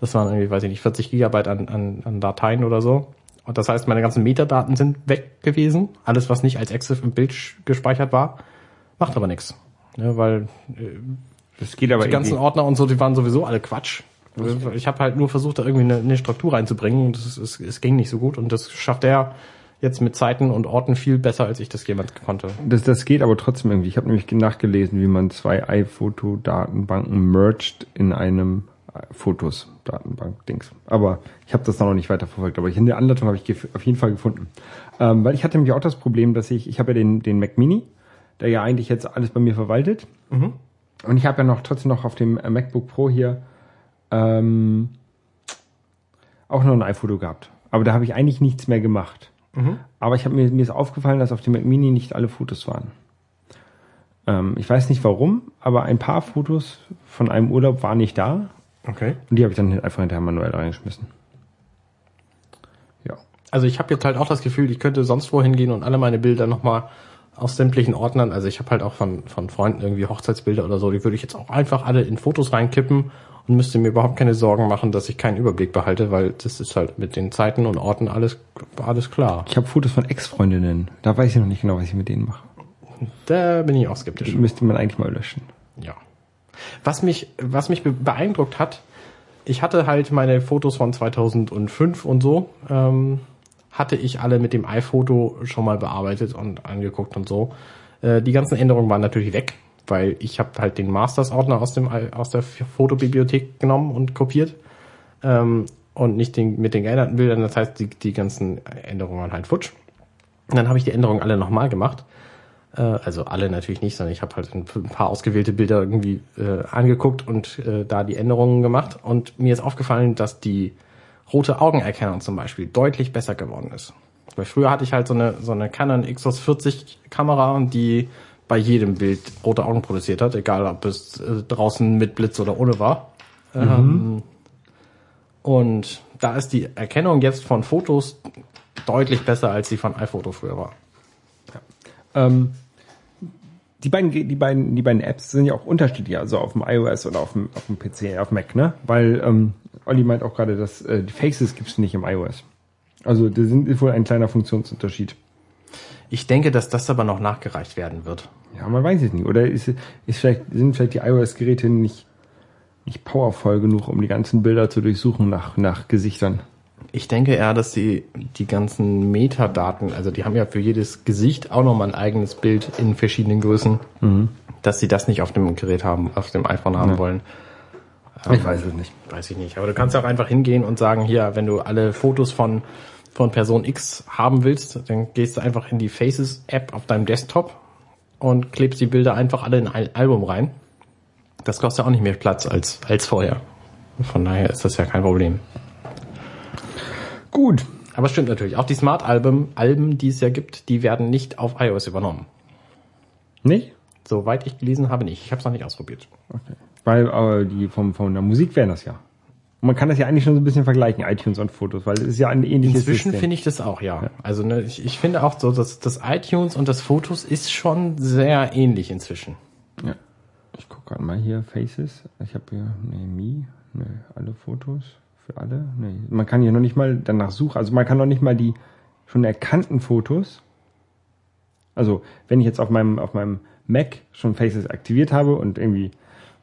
Das waren irgendwie, weiß ich nicht, 40 Gigabyte an, an, an Dateien oder so. Und das heißt, meine ganzen Metadaten sind weg gewesen. Alles, was nicht als EXIF im Bild gespeichert war, macht aber nichts. Ne, weil Das geht aber die ganzen irgendwie. Ordner und so, die waren sowieso alle Quatsch. Ich habe halt nur versucht, da irgendwie eine, eine Struktur reinzubringen und es, es, es ging nicht so gut und das schafft er jetzt mit Zeiten und Orten viel besser, als ich das jemals konnte. Das, das geht aber trotzdem irgendwie. Ich habe nämlich nachgelesen, wie man zwei iPhoto-Datenbanken merged in einem Fotos-Datenbank-Dings. Aber ich habe das noch nicht weiter verfolgt. Aber in der Anleitung habe ich auf jeden Fall gefunden. Ähm, weil ich hatte nämlich auch das Problem, dass ich, ich habe ja den, den Mac Mini, der ja eigentlich jetzt alles bei mir verwaltet. Und ich habe ja noch trotzdem noch auf dem äh, MacBook Pro hier ähm, auch noch ein iPhoto gehabt. Aber da habe ich eigentlich nichts mehr gemacht. Aber ich habe mir, mir ist aufgefallen, dass auf dem Mac Mini nicht alle Fotos waren. Ähm, ich weiß nicht warum, aber ein paar Fotos von einem Urlaub waren nicht da Okay. und die habe ich dann einfach hinterher manuell reingeschmissen. Ja. Also ich habe jetzt halt auch das Gefühl, ich könnte sonst wohin gehen und alle meine Bilder nochmal aus sämtlichen Ordnern, also ich habe halt auch von, von Freunden irgendwie Hochzeitsbilder oder so, die würde ich jetzt auch einfach alle in Fotos reinkippen und müsste mir überhaupt keine Sorgen machen, dass ich keinen Überblick behalte, weil das ist halt mit den Zeiten und Orten alles, alles klar. Ich habe Fotos von Ex-Freundinnen. Da weiß ich noch nicht genau, was ich mit denen mache. Da bin ich auch skeptisch. Die müsste man eigentlich mal löschen. Ja. Was mich, was mich be- beeindruckt hat, ich hatte halt meine Fotos von 2005 und so, ähm, hatte ich alle mit dem iPhoto schon mal bearbeitet und angeguckt und so. Äh, die ganzen Änderungen waren natürlich weg, weil ich habe halt den Masters-Ordner aus I- aus der Fotobibliothek genommen und kopiert ähm, und nicht den, mit den geänderten Bildern. Das heißt, die, die ganzen Änderungen waren halt futsch. Und dann habe ich die Änderungen alle nochmal gemacht. Äh, also alle natürlich nicht, sondern ich habe halt ein ein paar ausgewählte Bilder irgendwie äh, angeguckt und äh, da die Änderungen gemacht. Und mir ist aufgefallen, dass die rote Augenerkennung zum Beispiel deutlich besser geworden ist. Weil früher hatte ich halt so eine, so eine Canon XOS40 Kamera, die bei jedem Bild rote Augen produziert hat, egal ob es äh, draußen mit Blitz oder ohne war. Ähm, und da ist die Erkennung jetzt von Fotos deutlich besser, als sie von iPhoto früher war. Ähm, die beiden, die beiden, die beiden Apps sind ja auch unterschiedlich, also auf dem iOS oder auf dem, auf dem PC, auf Mac, ne? Weil ähm, Olli meint auch gerade, dass äh, die Faces gibt's nicht im iOS. Also da sind ist wohl ein kleiner Funktionsunterschied. Ich denke, dass das aber noch nachgereicht werden wird. Ja, man weiß es nicht. Oder ist, ist vielleicht, sind vielleicht die iOS-Geräte nicht, nicht powervoll genug, um die ganzen Bilder zu durchsuchen nach, nach Gesichtern. Ich denke eher, dass die, die ganzen Metadaten, also die haben ja für jedes Gesicht auch nochmal ein eigenes Bild in verschiedenen Größen, dass sie das nicht auf dem Gerät haben, auf dem iPhone haben Ja. wollen. Ich weiß es nicht. Weiß ich nicht. Aber du kannst auch einfach hingehen und sagen, hier, wenn du alle Fotos von, von Person X haben willst, dann gehst du einfach in die Faces-App auf deinem Desktop und klebst die Bilder einfach alle in ein Album rein. Das kostet auch nicht mehr Platz als, als vorher. Von daher ist das ja kein Problem. Gut. Aber es stimmt natürlich. Auch die Smart-Alben, Alben, die es ja gibt, die werden nicht auf iOS übernommen. Nicht? Soweit ich gelesen habe, nicht. Ich habe es noch nicht ausprobiert. Okay. Weil aber die vom, von der Musik wären das ja. Und man kann das ja eigentlich schon so ein bisschen vergleichen, iTunes und Fotos, weil es ist ja ein ähnliches Inzwischen finde ich das auch, ja. Also ne, ich, ich finde auch so, dass das iTunes und das Fotos ist schon sehr ähnlich inzwischen. Ja. Ich gucke gerade mal hier, Faces. Ich habe hier, nee, Me, nee, alle Fotos für alle. Nee. Man kann hier noch nicht mal danach suchen. Also man kann noch nicht mal die schon erkannten Fotos. Also wenn ich jetzt auf meinem, auf meinem Mac schon Faces aktiviert habe und irgendwie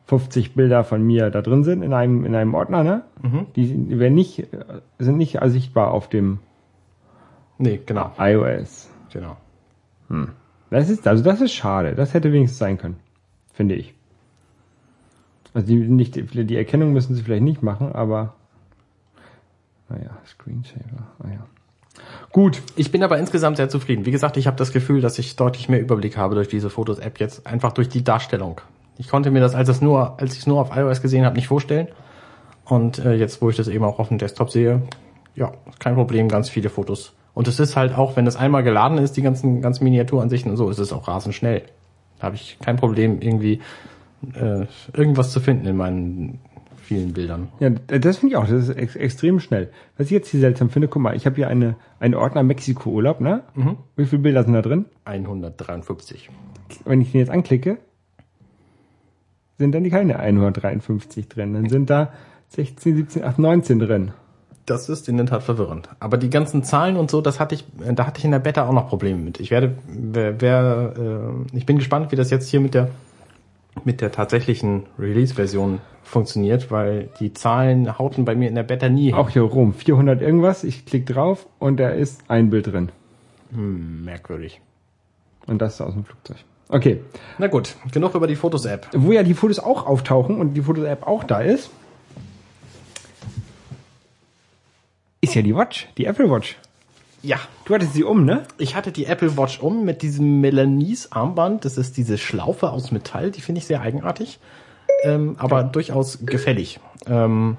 50 Bilder von mir da drin sind in einem, in einem Ordner, ne? Die werden nicht, sind nicht sichtbar auf dem Nee, genau. iOS. genau. Das ist, also das ist schade. Das hätte wenigstens sein können. Finde ich. Also die, nicht, die Erkennung müssen sie vielleicht nicht machen, aber naja, Screensaver, naja. Gut. Ich bin aber insgesamt sehr zufrieden. Wie gesagt, ich habe das Gefühl, dass ich deutlich mehr Überblick habe durch diese Fotos-App jetzt, einfach durch die Darstellung. Ich konnte mir das, als, es nur, als ich es nur auf iOS gesehen habe, nicht vorstellen. Und äh, jetzt, wo ich das eben auch auf dem Desktop sehe, ja, kein Problem, ganz viele Fotos. Und es ist halt auch, wenn es einmal geladen ist, die ganzen, ganzen Miniaturansichten und so, ist es auch rasend schnell. Da habe ich kein Problem, irgendwie äh, irgendwas zu finden in meinen vielen Bildern. Ja, das finde ich auch. Das ist ex extrem schnell. Was ich jetzt hier seltsam finde, guck mal, ich habe hier eine, einen Ordner Mexiko-Urlaub, ne? Wie viele Bilder sind da drin? 153. Wenn ich den jetzt anklicke, sind dann keine 153 drin. Dann sind da 16, 17, 18, 19 drin. Das ist in der Tat verwirrend. Aber die ganzen Zahlen und so, das hatte ich, äh, da hatte ich in der Beta auch noch Probleme mit. Ich werde, wer, wer äh, ich bin gespannt, wie das jetzt hier mit der mit der tatsächlichen Release-Version funktioniert, weil die Zahlen hauten bei mir in der Beta nie. Auch hier rum, 400 irgendwas. Ich klicke drauf und da ist ein Bild drin. Hm, merkwürdig. Und das ist aus dem Flugzeug. Okay. Na gut, genug über die Fotos-App. Wo ja die Fotos auch auftauchen und die Fotos-App auch da ist, ist ja die Watch, die Apple Watch. Ja, Du hattest sie um, ne? ich hatte die Apple Watch um mit diesem Melanise-Armband. Das ist diese Schlaufe aus Metall, die finde ich sehr eigenartig, ähm, aber durchaus gefällig. Ähm,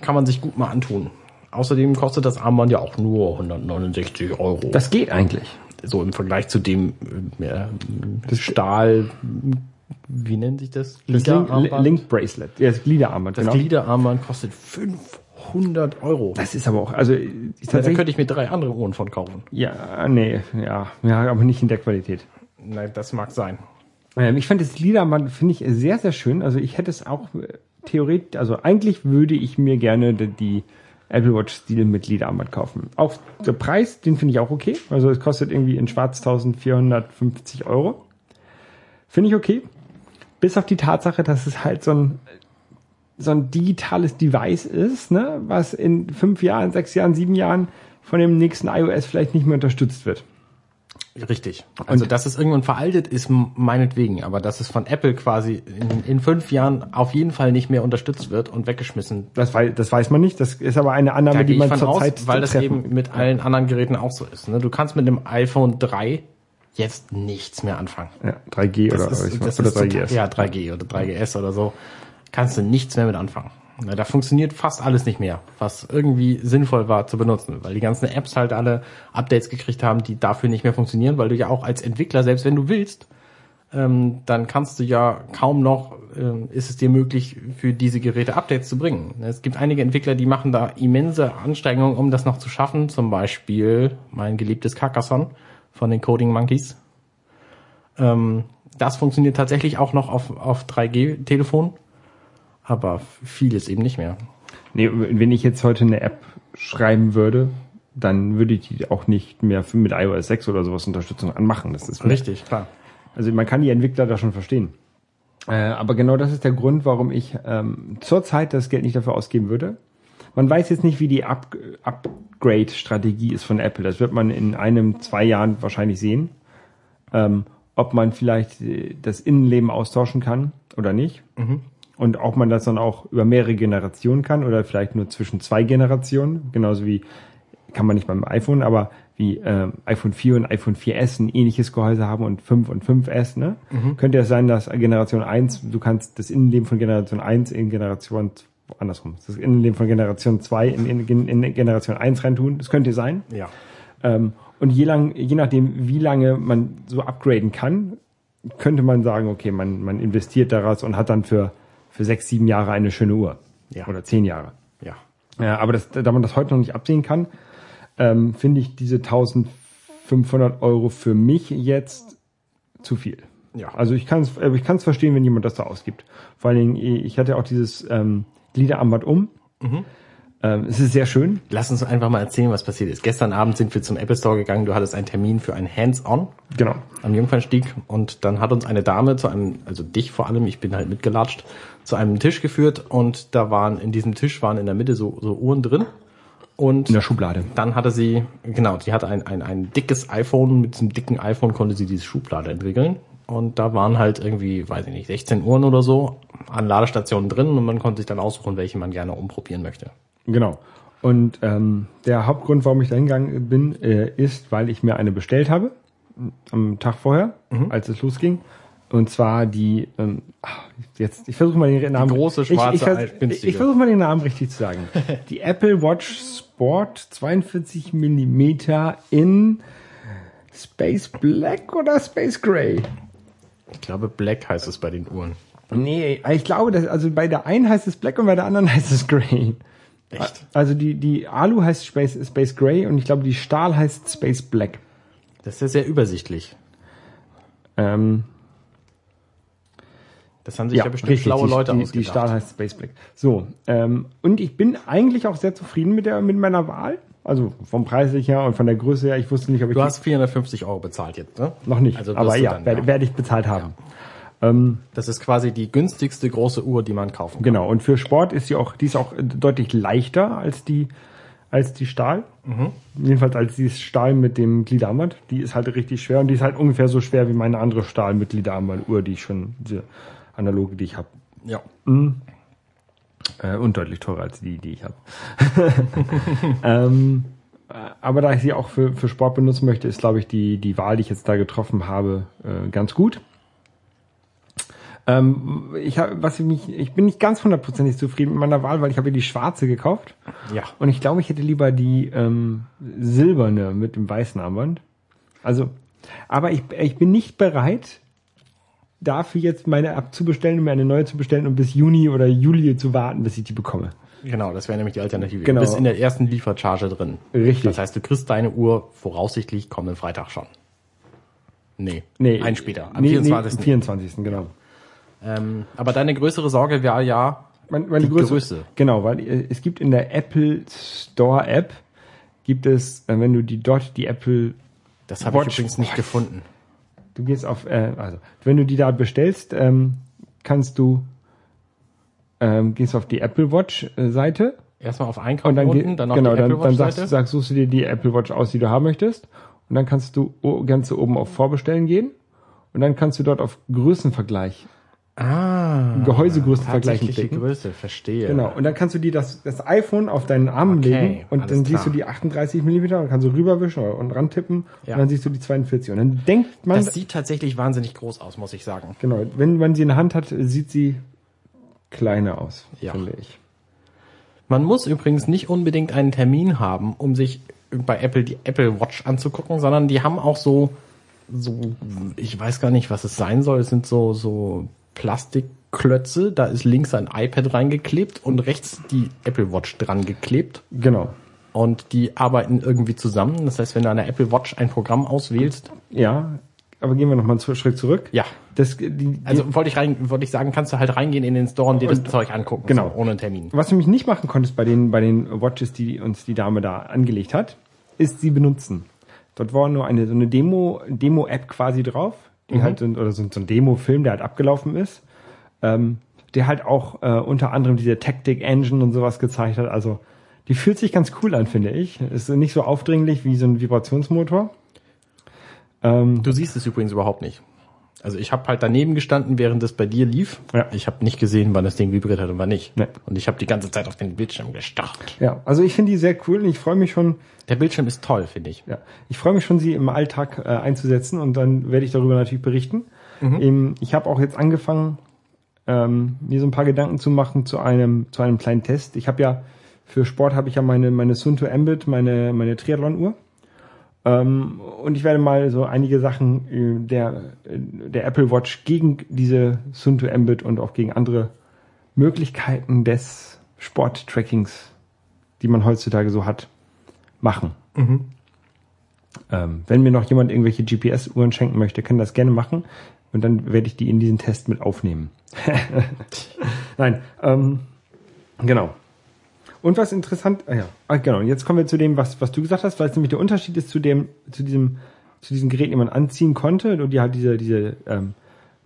kann man sich gut mal antun. Außerdem kostet das Armband ja auch nur 169 Euro. Das geht eigentlich. so im Vergleich zu dem äh, Stahl, wie nennt sich das? Das Link, Gliederarmband? Link Bracelet, ja, das Gliederarmband, Das genau. Gliederarmband kostet 500 Euro. das ist aber auch, also Ja, da könnte ich mir drei andere Uhren von kaufen. ja, nee, ja, ja, aber nicht in der Qualität. Nein, das mag sein. Ähm, ich fand das Gliederarmband, finde ich, sehr, sehr schön. Also ich hätte es auch äh, theoretisch, also eigentlich würde ich mir gerne die, die Apple Watch Stil mit Gliederarmband kaufen. Auch der Preis, den finde ich auch okay. Also es kostet irgendwie in schwarz 1450 Euro. Finde ich okay. Bis auf die Tatsache, dass es halt so ein, so ein digitales Device ist, ne, was in fünf Jahren, sechs Jahren, sieben Jahren von dem nächsten iOS vielleicht nicht mehr unterstützt wird. Richtig. Also, dass es irgendwann veraltet ist, meinetwegen, aber dass es von Apple quasi in, in fünf Jahren auf jeden Fall nicht mehr unterstützt wird und weggeschmissen. Das weiß, das weiß man nicht. Das ist aber eine Annahme, die man zurzeit weil das treffen- eben mit allen anderen Geräten auch so ist. Ne? Du kannst mit dem iPhone 3 jetzt nichts mehr anfangen. ja, 3G Das oder, ist, das oder ist total, 3GS. ja 3G oder 3GS oder so. Kannst du nichts mehr mit anfangen. Da funktioniert fast alles nicht mehr, was irgendwie sinnvoll war zu benutzen, weil die ganzen Apps halt alle Updates gekriegt haben, die dafür nicht mehr funktionieren, weil du ja auch als Entwickler, selbst wenn du willst, ähm, dann kannst du ja kaum noch, ähm, ist es dir möglich, für diese Geräte Updates zu bringen. Es gibt einige Entwickler, die machen da immense Anstrengungen, um das noch zu schaffen. Zum Beispiel mein geliebtes Carcassonne von den Coding Monkeys. Ähm, das funktioniert tatsächlich auch noch auf, auf 3G-Telefon, aber vieles eben nicht mehr. Nee, wenn ich jetzt heute eine App schreiben würde, dann würde ich die auch nicht mehr für, mit iOS 6 oder sowas Unterstützung anmachen. Das ist Richtig, klar. Also man kann die Entwickler da schon verstehen. Äh, aber genau das ist der Grund, warum ich ähm, zurzeit das Geld nicht dafür ausgeben würde. Man weiß jetzt nicht, wie die Up Upgrade-Strategie ist von Apple. Das wird man in einem, zwei Jahren wahrscheinlich sehen. Ähm, ob man vielleicht äh, das Innenleben austauschen kann oder nicht. Und ob man das dann auch über mehrere Generationen kann oder vielleicht nur zwischen zwei Generationen. Genauso wie, kann man nicht beim iPhone, aber wie ähm, iPhone 4 und iPhone 4S ein ähnliches Gehäuse haben und 5 und 5S, ne? Könnte es sein, dass Generation 1, du kannst das Innenleben von Generation 1 in Generation andersrum, das Innenleben von Generation 2 in, in, in Generation 1 reintun. Das könnte sein. Ja. Ähm, und je, lang, je nachdem, wie lange man so upgraden kann, könnte man sagen, okay, man, man investiert daraus und hat dann für, für sechs, sieben Jahre eine schöne Uhr. Ja. Oder zehn Jahre. Ja. Ja, aber das, da man das heute noch nicht absehen kann, ähm, finde ich diese 1500 Euro für mich jetzt zu viel. Ja. Also ich kann es ich kann's verstehen, wenn jemand das da ausgibt. Vor allen Dingen, ich hatte auch dieses ähm, Gliederarmband um. Ähm, es ist sehr schön. Lass uns einfach mal erzählen, was passiert ist. Gestern Abend sind wir zum Apple Store gegangen. Du hattest einen Termin für ein Hands-on Genau. am Jungfernstieg und dann hat uns eine Dame zu einem, also dich vor allem, ich bin halt mitgelatscht, zu einem Tisch geführt und da waren, in diesem Tisch waren in der Mitte so, so Uhren drin und In der Schublade. dann hatte sie, genau, die hatte ein, ein, ein dickes iPhone, mit diesem dicken iPhone konnte sie diese Schublade entwickeln und da waren halt irgendwie, weiß ich nicht, 16 Uhren oder so an Ladestationen drin und man konnte sich dann aussuchen, welche man gerne umprobieren möchte. Genau. Und ähm, der Hauptgrund, warum ich da hingegangen bin, äh, ist, weil ich mir eine bestellt habe am Tag vorher, als es losging. Und zwar die, ähm, jetzt, ich versuche mal den Namen. große, ich, ich, schwarze, vers- alt- ich, günstige. ich versuche mal den Namen richtig zu sagen. die Apple Watch Sport 42 Millimeter in Space Black oder Space Gray? Ich glaube, Black heißt es bei den Uhren. Nee, ich glaube, dass, also bei der einen heißt es Black und bei der anderen heißt es Gray. Echt? Also die, die Alu heißt Space, Space Gray und ich glaube, die Stahl heißt Space Black. Das ist ja sehr übersichtlich. Ähm, Das haben sich ja, bestimmt richtig, schlaue Leute die, ausgedacht. die Stahl heißt Space Black. So, ähm, und ich bin eigentlich auch sehr zufrieden mit, der, mit meiner Wahl. Also vom Preis her und von der Größe her. Ich wusste nicht, ob ich Du hast 450 Euro bezahlt jetzt, ne? noch nicht, Also aber ja, dann, werde, ja. werde ich bezahlt haben. Das ist quasi die günstigste große Uhr, die man kaufen kann. Genau. Und für Sport ist sie auch, die ist auch deutlich leichter als die, als die Stahl. Mhm. Jedenfalls als die Stahl mit dem Gliederarmband. Die ist halt richtig schwer und die ist halt ungefähr so schwer wie meine andere Stahl mit Gliederarmbanduhr, die ich schon, diese analoge, die ich habe. Ja. Äh, und deutlich teurer als die, die ich habe. ähm, äh, aber da ich sie auch für, für Sport benutzen möchte, ist, glaube ich, die, die Wahl, die ich jetzt da getroffen habe, äh, ganz gut. Ähm, ich hab, was ich mich, ich bin nicht ganz hundertprozentig zufrieden mit meiner Wahl, weil ich habe ja die schwarze gekauft. Ja. Und ich glaube, ich hätte lieber die ähm, silberne mit dem weißen Armband. Also, aber ich, ich bin nicht bereit, dafür jetzt meine abzubestellen, um mir eine neue zu bestellen und bis Juni oder Juli zu warten, bis ich die bekomme. Genau, das wäre nämlich die Alternative. Genau. Du bist in der ersten Liefercharge drin. Richtig. Das heißt, du kriegst deine Uhr voraussichtlich kommenden Freitag schon. Nee, Nee, ein später, am nee, 24. Nee, am 24. genau. Ähm, aber deine größere Sorge wäre ja, Meine, meine Die Größe, Größe. Genau, weil äh, es gibt in der Apple Store App gibt es, äh, wenn du die dort die Apple, das habe ich übrigens nicht gefunden. du gehst auf, äh, also wenn du die da bestellst, ähm, kannst du ähm, gehst auf die Apple Watch äh, Seite Erstmal auf und Einkaufen dann unten, dann auf genau, die Apple dann, dann Watch sagst, Seite. sagst, suchst du dir die Apple Watch aus, die du haben möchtest und dann kannst du ganz oben auf Vorbestellen gehen und dann kannst du dort auf Größenvergleich ah, Gehäusegrößenvergleich tatsächliche klicken. Größe, verstehe. Genau, und dann kannst du dir das, das iPhone auf deinen Arm Okay, legen und dann klar. siehst du die 38 Millimeter und kannst du rüberwischen und rantippen Ja. und dann siehst du die 42. Und dann denkt man, Das sieht tatsächlich wahnsinnig groß aus, muss ich sagen. genau, wenn man sie in der Hand hat, sieht sie kleiner aus, Ja. finde ich. Man muss übrigens nicht unbedingt einen Termin haben, um sich bei Apple die Apple Watch anzugucken, sondern die haben auch so, so, ich weiß gar nicht, was es sein soll. Es sind so, so Plastikklötze. Da ist links ein iPad reingeklebt und rechts die Apple Watch dran geklebt. Genau. Und die arbeiten irgendwie zusammen. Das heißt, wenn du an der Apple Watch ein Programm auswählst, Ja, aber gehen wir nochmal einen Schritt zurück. ja. Das, die, die, Also wollte ich rein, wollte ich sagen, kannst du halt reingehen in den Store und dir das Zeug angucken, genau. so, ohne einen Termin. was du mich nicht machen konntest bei den, bei den Watches, die uns die Dame da angelegt hat, ist sie benutzen. Dort war nur eine, so eine Demo, Demo-App quasi drauf, die Mhm. halt, so, oder so, so ein Demo-Film, der halt abgelaufen ist, ähm, der halt auch äh, unter anderem diese Tactic Engine und sowas gezeigt hat. Also, die fühlt sich ganz cool an, finde ich. Ist nicht so aufdringlich wie so ein Vibrationsmotor. Du siehst es übrigens überhaupt nicht. Also ich habe halt daneben gestanden, während es bei dir lief. Ja. Ich habe nicht gesehen, wann das Ding vibriert hat und wann nicht. Nee. Und ich habe die ganze Zeit auf den Bildschirm gestarrt. Ja, also ich finde die sehr cool und ich freue mich schon, Der Bildschirm ist toll, finde ich. Ja, ich freue mich schon, sie im Alltag äh, einzusetzen und dann werde ich darüber natürlich berichten. Ähm, ich habe auch jetzt angefangen, ähm, mir so ein paar Gedanken zu machen zu einem zu einem kleinen Test. Ich habe ja für Sport habe ich ja meine meine Sunto Ambit, meine meine Triathlon-Uhr. Ähm, und ich werde mal so einige Sachen äh, der äh, der Apple Watch gegen diese Sunto Ambit und auch gegen andere Möglichkeiten des Sport-Trackings, die man heutzutage so hat, machen. Ähm, wenn mir noch jemand irgendwelche GPS-Uhren schenken möchte, kann das gerne machen. Und dann werde ich die in diesen Test mit aufnehmen. Nein, ähm, genau. Und was interessant, ah ja, ah, genau, jetzt kommen wir zu dem, was, was du gesagt hast, weil es nämlich der Unterschied ist zu dem, zu diesem, zu diesen Geräten, die man anziehen konnte und die halt diese, diese ähm,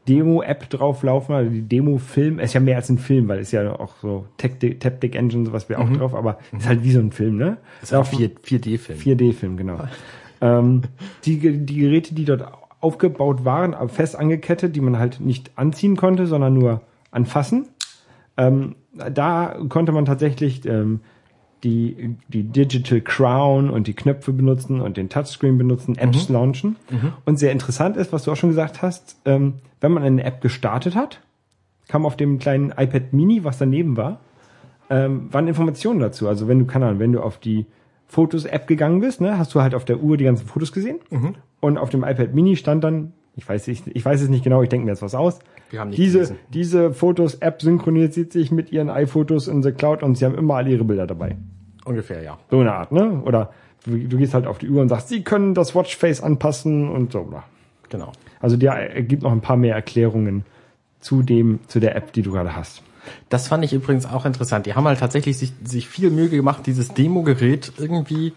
Demo-App drauflaufen, also die Demo-Film, ist ja mehr als ein Film, weil ist ja auch so Taptic, Engine, sowas wäre auch Mhm. drauf, aber ist halt wie so ein Film, ne? Ist auch 4, 4D-Film. 4D-Film, genau. ähm, die, die Geräte, die dort aufgebaut waren, aber fest angekettet, die man halt nicht anziehen konnte, sondern nur anfassen. Ähm, da konnte man tatsächlich ähm, die, die Digital Crown und die Knöpfe benutzen und den Touchscreen benutzen, Apps launchen. Und sehr interessant ist, was du auch schon gesagt hast, ähm, wenn man eine App gestartet hat, kam auf dem kleinen iPad Mini, was daneben war, ähm, waren Informationen dazu. Also wenn du, keine Ahnung, wenn du auf die Fotos-App gegangen bist, ne, hast du halt auf der Uhr die ganzen Fotos gesehen. Und auf dem iPad Mini stand dann, ich weiß, ich, ich weiß es nicht genau, ich denke mir jetzt was aus. Wir haben nicht diese, gelesen. diese Fotos-App synchronisiert sich mit ihren iPhotos in the Cloud und sie haben immer alle ihre Bilder dabei. Ungefähr, ja. So eine Art, ne? Oder du, gehst halt auf die Uhr und sagst, sie können das Watchface anpassen und so. bla. Genau. Also der gibt noch ein paar mehr Erklärungen zu dem, zu der App, die du gerade hast. Das fand ich übrigens auch interessant. Die haben halt tatsächlich sich, sich viel Mühe gemacht, dieses Demo-Gerät irgendwie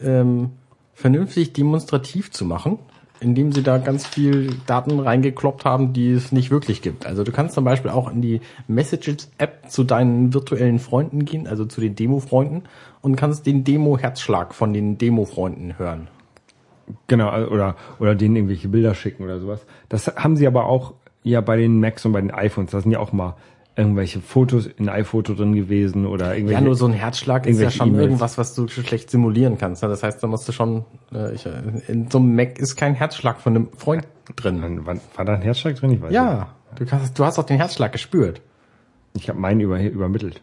ähm, vernünftig demonstrativ zu machen, indem sie da ganz viel Daten reingekloppt haben, die es nicht wirklich gibt. Also du kannst zum Beispiel auch in die Messages-App zu deinen virtuellen Freunden gehen, also zu den Demo-Freunden, und kannst den Demo-Herzschlag von den Demo-Freunden hören. Genau, also- oder, oder denen irgendwelche Bilder schicken oder sowas. Das haben sie aber auch ja bei den Macs und bei den iPhones. Da sind ja auch mal irgendwelche Fotos in iPhoto drin gewesen oder irgendwelche. Ja, nur so ein Herzschlag ist ja schon E-Mails. irgendwas, was du schlecht simulieren kannst. ne? Das heißt, da musst du schon, äh, ich, äh, in so einem Mac ist kein Herzschlag von einem Freund drin. War, war da ein Herzschlag drin? Ich weiß nicht. Ja, du, kannst, du hast auch den Herzschlag gespürt. Ich habe meinen über, übermittelt.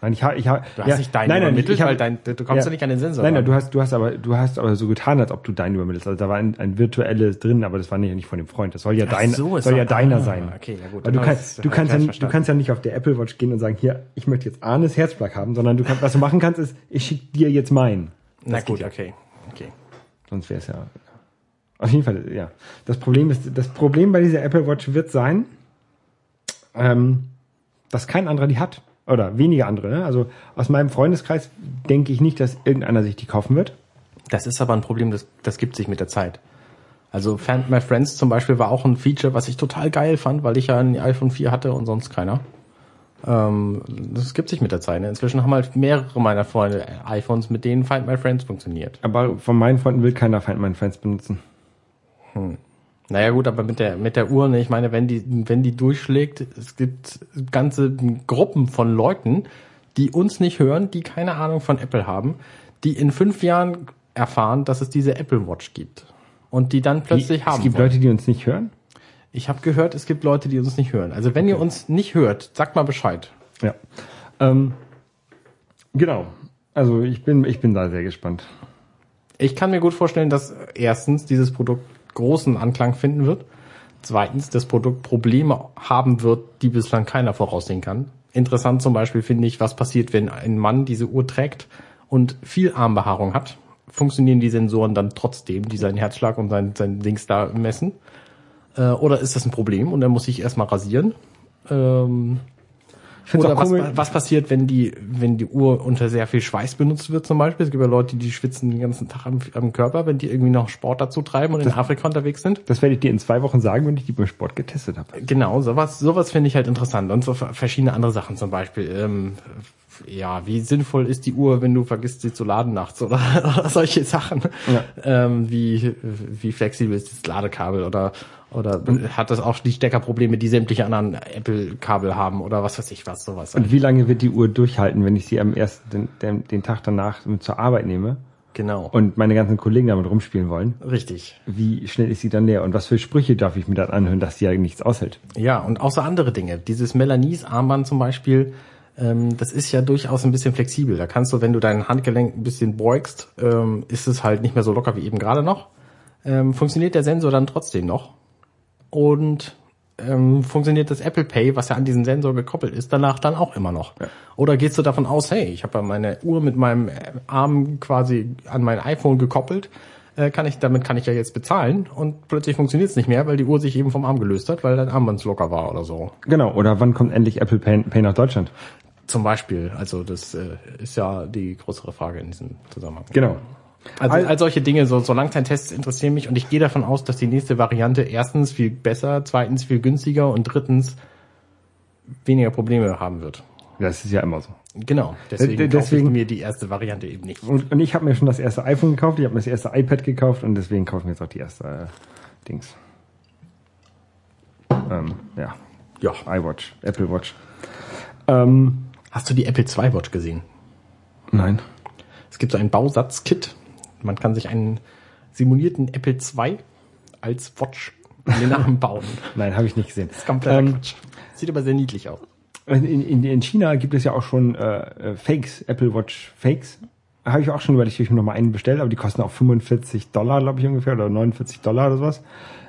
Nein, ich habe, ich habe. Du hast nicht deinen übermittelt, ich hab- weil dein, du kommst ja, nicht an den Sensor. Nein, nein, du hast, du hast aber, du hast aber so getan, als ob du deinen übermittelst. Also da war ein, ein virtuelles drin, aber das war nicht, nicht von dem Freund. Das soll ja dein, so, soll ja deiner ah, sein. okay, ja gut, Weil du kannst, du kannst ja, falsch du verstanden. kannst ja nicht auf der Apple Watch gehen und sagen, hier, ich möchte jetzt Arnes Herzschlag haben, sondern du kannst, was du machen kannst, ist, ich schicke dir jetzt meinen. Na Das gut, geht ja. okay. okay. Sonst wäre es ja. Auf jeden Fall, ja. Das Problem ist, das Problem bei dieser Apple Watch wird sein, ähm, dass kein anderer die hat. Oder weniger andere. Ne? Also aus meinem Freundeskreis denke ich nicht, dass irgendeiner sich die kaufen wird. Das ist aber ein Problem, das, das gibt sich mit der Zeit. Also Find My Friends zum Beispiel war auch ein Feature, was ich total geil fand, weil ich ja ein iPhone 4 hatte und sonst keiner. Ähm, das gibt sich mit der Zeit. Ne? Inzwischen haben halt mehrere meiner Freunde iPhones, mit denen Find My Friends funktioniert. Aber von meinen Freunden will keiner Find My Friends benutzen. Naja gut, aber mit der mit der Uhr, ne, ich meine, wenn die wenn die durchschlägt, es gibt ganze Gruppen von Leuten, die uns nicht hören, die keine Ahnung von Apple haben, die in fünf Jahren erfahren, dass es diese Apple Watch gibt und die dann plötzlich Die- haben es gibt wollen. Leute, die uns nicht hören. Ich habe gehört, es gibt Leute, die uns nicht hören. Also wenn ihr uns nicht hört, sagt mal Bescheid. Ja. Ähm, genau. Also ich bin, ich bin da sehr gespannt. Ich kann mir gut vorstellen, dass erstens dieses Produkt großen Anklang finden wird. Zweitens, das Produkt Probleme haben wird, die bislang keiner voraussehen kann. Interessant zum Beispiel finde ich, was passiert, wenn ein Mann diese Uhr trägt und viel Armbehaarung hat. Funktionieren die Sensoren dann trotzdem, die seinen Herzschlag und sein, sein Dings da messen? Äh, oder ist das ein Problem und er muss sich erstmal rasieren? Ähm, oder was, was passiert, wenn die, wenn die Uhr unter sehr viel Schweiß benutzt wird zum Beispiel? Es gibt ja Leute, die schwitzen den ganzen Tag am, am Körper, wenn die irgendwie noch Sport dazu treiben und in Afrika unterwegs sind. Das werde ich dir in zwei Wochen sagen, wenn ich die beim Sport getestet habe. Genau, sowas, sowas finde ich halt interessant. Und so ver- verschiedene andere Sachen zum Beispiel. Ähm, ja, wie sinnvoll ist die Uhr, wenn du vergisst, sie zu laden nachts oder, oder solche Sachen? Ähm, wie, wie flexibel ist das Ladekabel oder, oder hat das auch die Steckerprobleme, die sämtliche anderen Apple-Kabel haben oder was weiß ich was, sowas. Und wie lange wird die Uhr durchhalten, wenn ich sie am ersten, den, den, Tag danach zur Arbeit nehme Genau. und meine ganzen Kollegen damit rumspielen wollen? Richtig. Wie schnell ist sie dann leer? Und was für Sprüche darf ich mir dann anhören, dass sie ja nichts aushält? Ja, und außer andere Dinge. Dieses Melanis-Armband zum Beispiel, ähm, das ist ja durchaus ein bisschen flexibel. Da kannst du, wenn du dein Handgelenk ein bisschen beugst, ähm, ist es halt nicht mehr so locker wie eben gerade noch. Ähm, funktioniert der Sensor dann trotzdem noch. Und ähm, funktioniert das Apple Pay, was ja an diesen Sensor gekoppelt ist, danach dann auch immer noch. Oder gehst du davon aus, hey, ich habe ja meine Uhr mit meinem äh, Arm quasi an mein iPhone gekoppelt, äh, kann ich, damit kann ich ja jetzt bezahlen und plötzlich funktioniert es nicht mehr, weil die Uhr sich eben vom Arm gelöst hat, weil dein Armband locker war oder so. Genau. Oder wann kommt endlich Apple Pay, Pay nach Deutschland? Zum Beispiel, also das äh, ist ja die größere Frage in diesem Zusammenhang. Genau. Also Al- all solche Dinge, so, so Langzeittests interessieren mich und ich gehe davon aus, dass die nächste Variante erstens viel besser, zweitens viel günstiger und drittens weniger Probleme haben wird. Das ist ja immer so. Genau, deswegen, Äh, kaufe deswegen- ich mir die erste Variante eben nicht. Und, und ich habe mir schon das erste iPhone gekauft, ich habe mir das erste iPad gekauft und deswegen kaufe ich mir jetzt auch die erste äh, Dings. Ähm, ja, Ja. iWatch, Apple Watch. Ähm, Hast du die Apple II Watch gesehen? nein. Es gibt so ein Bausatzkit. Man kann sich einen simulierten Apple II als Watch in den Namen bauen. Nein, habe ich nicht gesehen. Kompletter Ähm, Quatsch. Sieht aber sehr niedlich aus. in, in, in China gibt es ja auch schon äh, Fakes, Apple Watch Fakes. Habe ich auch schon überlegt, ich mir noch mal einen bestellt, aber die kosten auch 45 Dollar, glaube ich ungefähr, oder 49 Dollar oder sowas.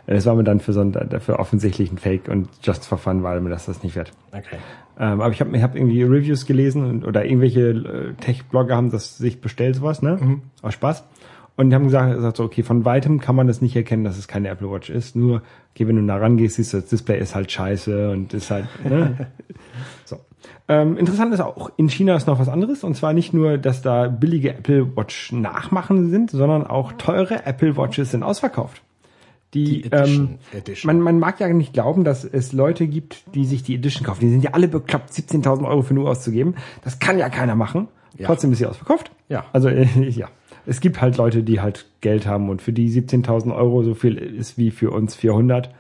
Das war mir dann für so einen, dafür offensichtlich ein Fake und just for fun war mir das das nicht wert. Okay. Ähm, aber ich habe ich hab irgendwie Reviews gelesen und, oder irgendwelche äh, Tech-Blogger haben das sich bestellt, sowas, ne? Aus Spaß. Und die haben gesagt, gesagt so, okay, von weitem kann man das nicht erkennen, dass es keine Apple Watch ist. Nur, okay, wenn du da rangehst, siehst du, das Display ist halt scheiße und ist halt, ne? so. Ähm, interessant ist auch, in China ist noch was anderes. Und zwar nicht nur, dass da billige Apple Watch Nachmachen sind, sondern auch teure Apple Watches sind ausverkauft. Die, Die Edition. ähm, Edition. man, man mag ja nicht glauben, dass es Leute gibt, die sich die Edition kaufen. Die sind ja alle bekloppt, 17.000 Euro für nur auszugeben. Das kann ja keiner machen. Ja. Trotzdem ist sie ausverkauft. Ja. Also äh, ja, es gibt halt Leute, die halt Geld haben und für die 17.000 Euro so viel ist wie für uns 400.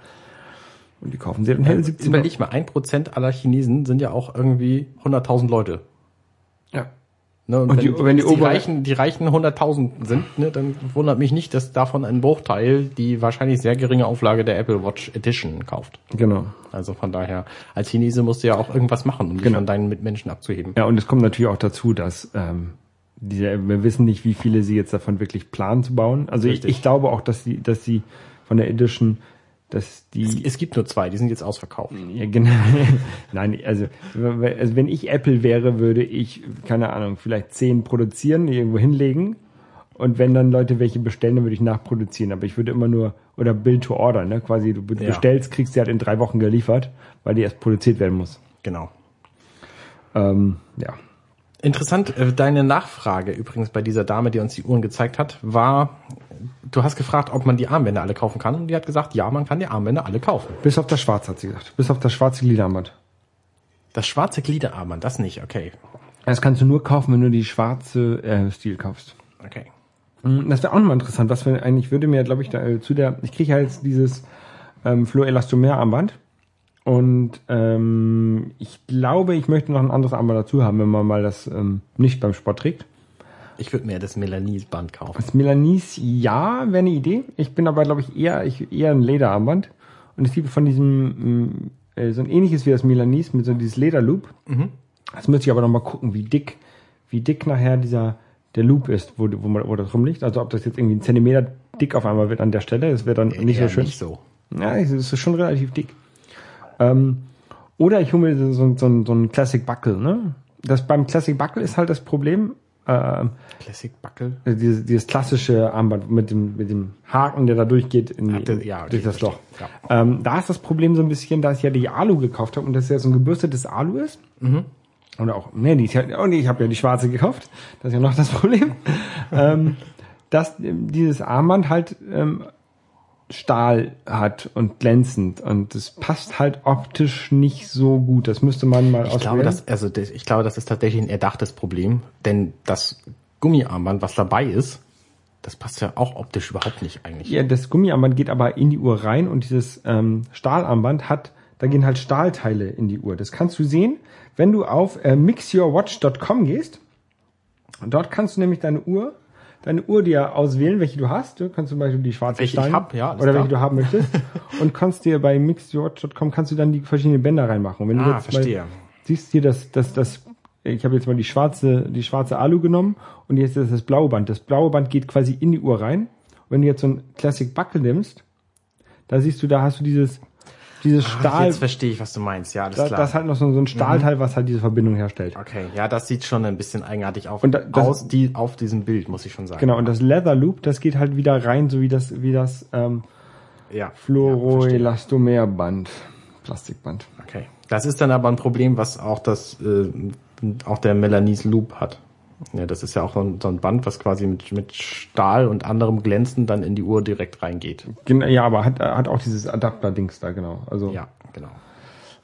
Und die kaufen sie dann halt 17.000. Überleg mal, ein Prozent aller Chinesen sind ja auch irgendwie 100.000 Leute. Ne, und, Und wenn, die- wenn die die, Reichen, die Reichen 100.000 sind, ne, dann wundert mich nicht, dass davon ein Bruchteil die wahrscheinlich sehr geringe Auflage der Apple Watch Edition kauft. Genau. Also von daher, als Chinese musst du ja auch irgendwas machen, um dich Genau. von deinen Mitmenschen abzuheben. Ja, und es kommt natürlich auch dazu, dass ähm, diese, wir wissen nicht, wie viele sie jetzt davon wirklich planen zu bauen. Also ich, ich glaube auch, dass sie, dass sie von der Edition, dass die Es gibt nur zwei, die sind jetzt ausverkauft. Ja, genau. Nein, also, also wenn ich Apple wäre, würde ich, keine Ahnung, vielleicht zehn produzieren, irgendwo hinlegen. Und wenn dann Leute welche bestellen, dann würde ich nachproduzieren. Aber ich würde immer nur, oder Build to Order, ne? Quasi, du Ja. bestellst, kriegst sie halt in drei Wochen geliefert, weil die erst produziert werden muss. Genau. Ähm, ja. Interessant, äh, deine Nachfrage übrigens bei dieser Dame, die uns die Uhren gezeigt hat, war, du hast gefragt, ob man die Armbänder alle kaufen kann. Und die hat gesagt, ja, man kann die Armbänder alle kaufen. Bis auf das Schwarze, hat sie gesagt. Bis auf das schwarze Gliederarmband. Das schwarze Gliederarmband, das nicht, okay. Das kannst du nur kaufen, wenn du die schwarze äh, Stil kaufst. Okay. Mm, Das wäre auch nochmal interessant, was wir eigentlich würde mir, glaube ich, da, äh, zu der, ich kriege ja jetzt dieses ähm, Flo Elastomer Armband und ähm, ich glaube, ich möchte noch ein anderes Armband dazu haben, wenn man mal das ähm, nicht beim Sport trägt. Ich würde mir das Melanies-Band kaufen. Das Melanis, ja, wäre eine Idee. Ich bin aber, glaube ich, eher, ich, eher ein Lederarmband und es gibt von diesem mm, äh, so ein ähnliches wie das Melanis mit so dieses Lederloop. Das müsste ich aber noch mal gucken, wie dick, wie dick nachher dieser der Loop ist, wo, wo, man, wo das rumliegt. Also ob das jetzt irgendwie ein Zentimeter dick auf einmal wird an der Stelle, das wäre dann nicht so Eher schön. Nicht so. Ja, es ist schon relativ dick. Ähm, oder ich hole mir so, so, so einen Classic Buckle. Ne? Das beim Classic Buckle ist halt das Problem. Äh, Classic Buckle. dieses, dieses klassische Armband mit dem, mit dem Haken, der da durchgeht in, Ach, das- ja, okay, durch das. Loch. Ähm, da ist das Problem so ein bisschen, dass ich ja die Alu gekauft habe und das ja so ein gebürstetes Alu ist. Mhm. Oder auch, nee, die ja, oh nee, ich habe ja die schwarze gekauft. Das ist ja noch das Problem. ähm, dass ähm, dieses Armband halt ähm, Stahl hat und glänzend und das passt halt optisch nicht so gut. Das müsste man mal Ich glaube, das, also das, ich glaube, das ist tatsächlich ein erdachtes Problem, denn das Gummiarmband, was dabei ist, das passt ja auch optisch überhaupt nicht eigentlich. Ja, das Gummiarmband geht aber in die Uhr rein und dieses ähm, Stahlarmband hat, da gehen halt Stahlteile in die Uhr. Das kannst du sehen, wenn du auf äh, mixyourwatch.com gehst. Und dort kannst du nämlich deine Uhr, deine Uhr dir auswählen, welche du hast. Du kannst zum Beispiel die schwarze Welche Stein hab, ja, oder klar. welche du haben möchtest. und kannst dir bei mixyourwatch.com kannst du dann die verschiedenen Bänder reinmachen. Wenn du Ah, jetzt verstehe. Mal, siehst hier das, das, das, ich habe jetzt mal die schwarze, die schwarze Alu genommen und jetzt ist das blaue Band. Das blaue Band geht quasi in die Uhr rein. Und wenn du jetzt so ein Classic Buckle nimmst, da siehst du, da hast du dieses, dieses Ach, Stahl, jetzt verstehe ich, was du meinst. Ja, alles da, klar. das ist halt noch so, so ein Stahlteil, was halt diese Verbindung herstellt. okay, ja, das sieht schon ein bisschen eigenartig auf, Und da- das- aus die, auf diesem Bild, muss ich schon sagen. Genau, und das Leather Loop, das geht halt wieder rein, so wie das, wie das ähm, Ja. Ja, verstehe. Fluoroelastomer Band, Plastikband. okay. Das ist dann aber ein Problem, was auch das, äh, auch der Melanie's Loop hat. Ja, das ist ja auch so ein, so ein Band, was quasi mit, mit Stahl und anderem Glänzen dann in die Uhr direkt reingeht. Ja, aber hat, hat auch dieses Adapter-Dings da, genau. Also Ja, genau.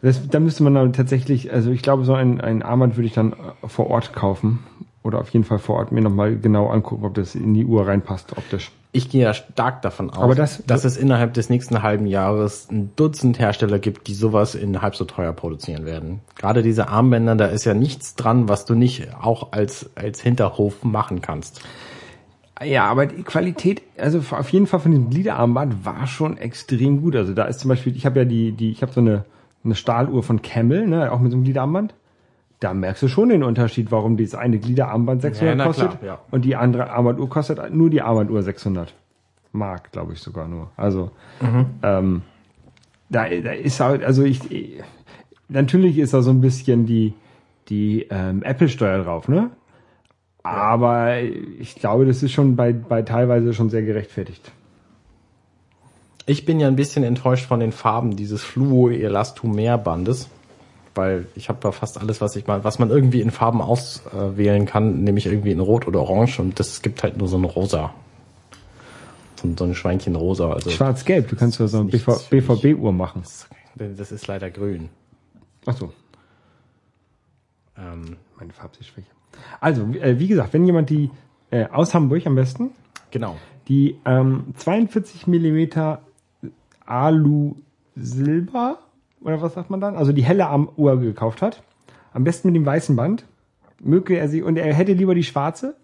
das, da müsste man dann tatsächlich, also ich glaube, so ein, ein Armband würde ich dann vor Ort kaufen. Oder auf jeden Fall vor Ort mir nochmal genau angucken, ob das in die Uhr reinpasst, optisch. Ich gehe ja stark davon aus, Aber das- dass es innerhalb des nächsten halben Jahres ein Dutzend Hersteller gibt, die sowas in halb so teuer produzieren werden. Gerade diese Armbänder, da ist ja nichts dran, was du nicht auch als, als Hinterhof machen kannst. Ja, aber die Qualität, also auf jeden Fall von diesem Gliederarmband war schon extrem gut. Also da ist zum Beispiel, ich habe ja die, die, ich habe so eine, eine Stahluhr von Camel, ne, auch mit so einem Gliederarmband. Da merkst du schon den Unterschied, warum dieses eine Gliederarmband 600 Ja, kostet klar, ja. und die andere Armbanduhr kostet nur die Armbanduhr 600 Mark, glaube ich sogar nur. Also ähm, da, da ist halt, also ich, natürlich ist da so ein bisschen die die ähm, Apple-Steuer drauf, ne? Aber ich glaube, das ist schon bei, bei teilweise schon sehr gerechtfertigt. Ich bin ja ein bisschen enttäuscht von den Farben dieses Fluo-Elastomer-Bandes, weil ich habe da fast alles, was ich mal, was man irgendwie in Farben auswählen kann, nämlich irgendwie in Rot oder Orange und das gibt halt nur so ein Rosa. So, ein- so ein Schweinchen rosa. Also Schwarz-Gelb, du kannst ja so eine nichts BV. BVB-Uhr machen. das ist leider grün. Ach so, Ähm, meine Farbsehschwäche. Also, äh, wie gesagt, wenn jemand die äh, aus Hamburg am besten, genau. die ähm, 42 Millimeter Alu Silber oder was sagt man dann? Also die helle Arm Uhr gekauft hat. Am besten mit dem weißen Band. Möge er sie und er hätte lieber die schwarze.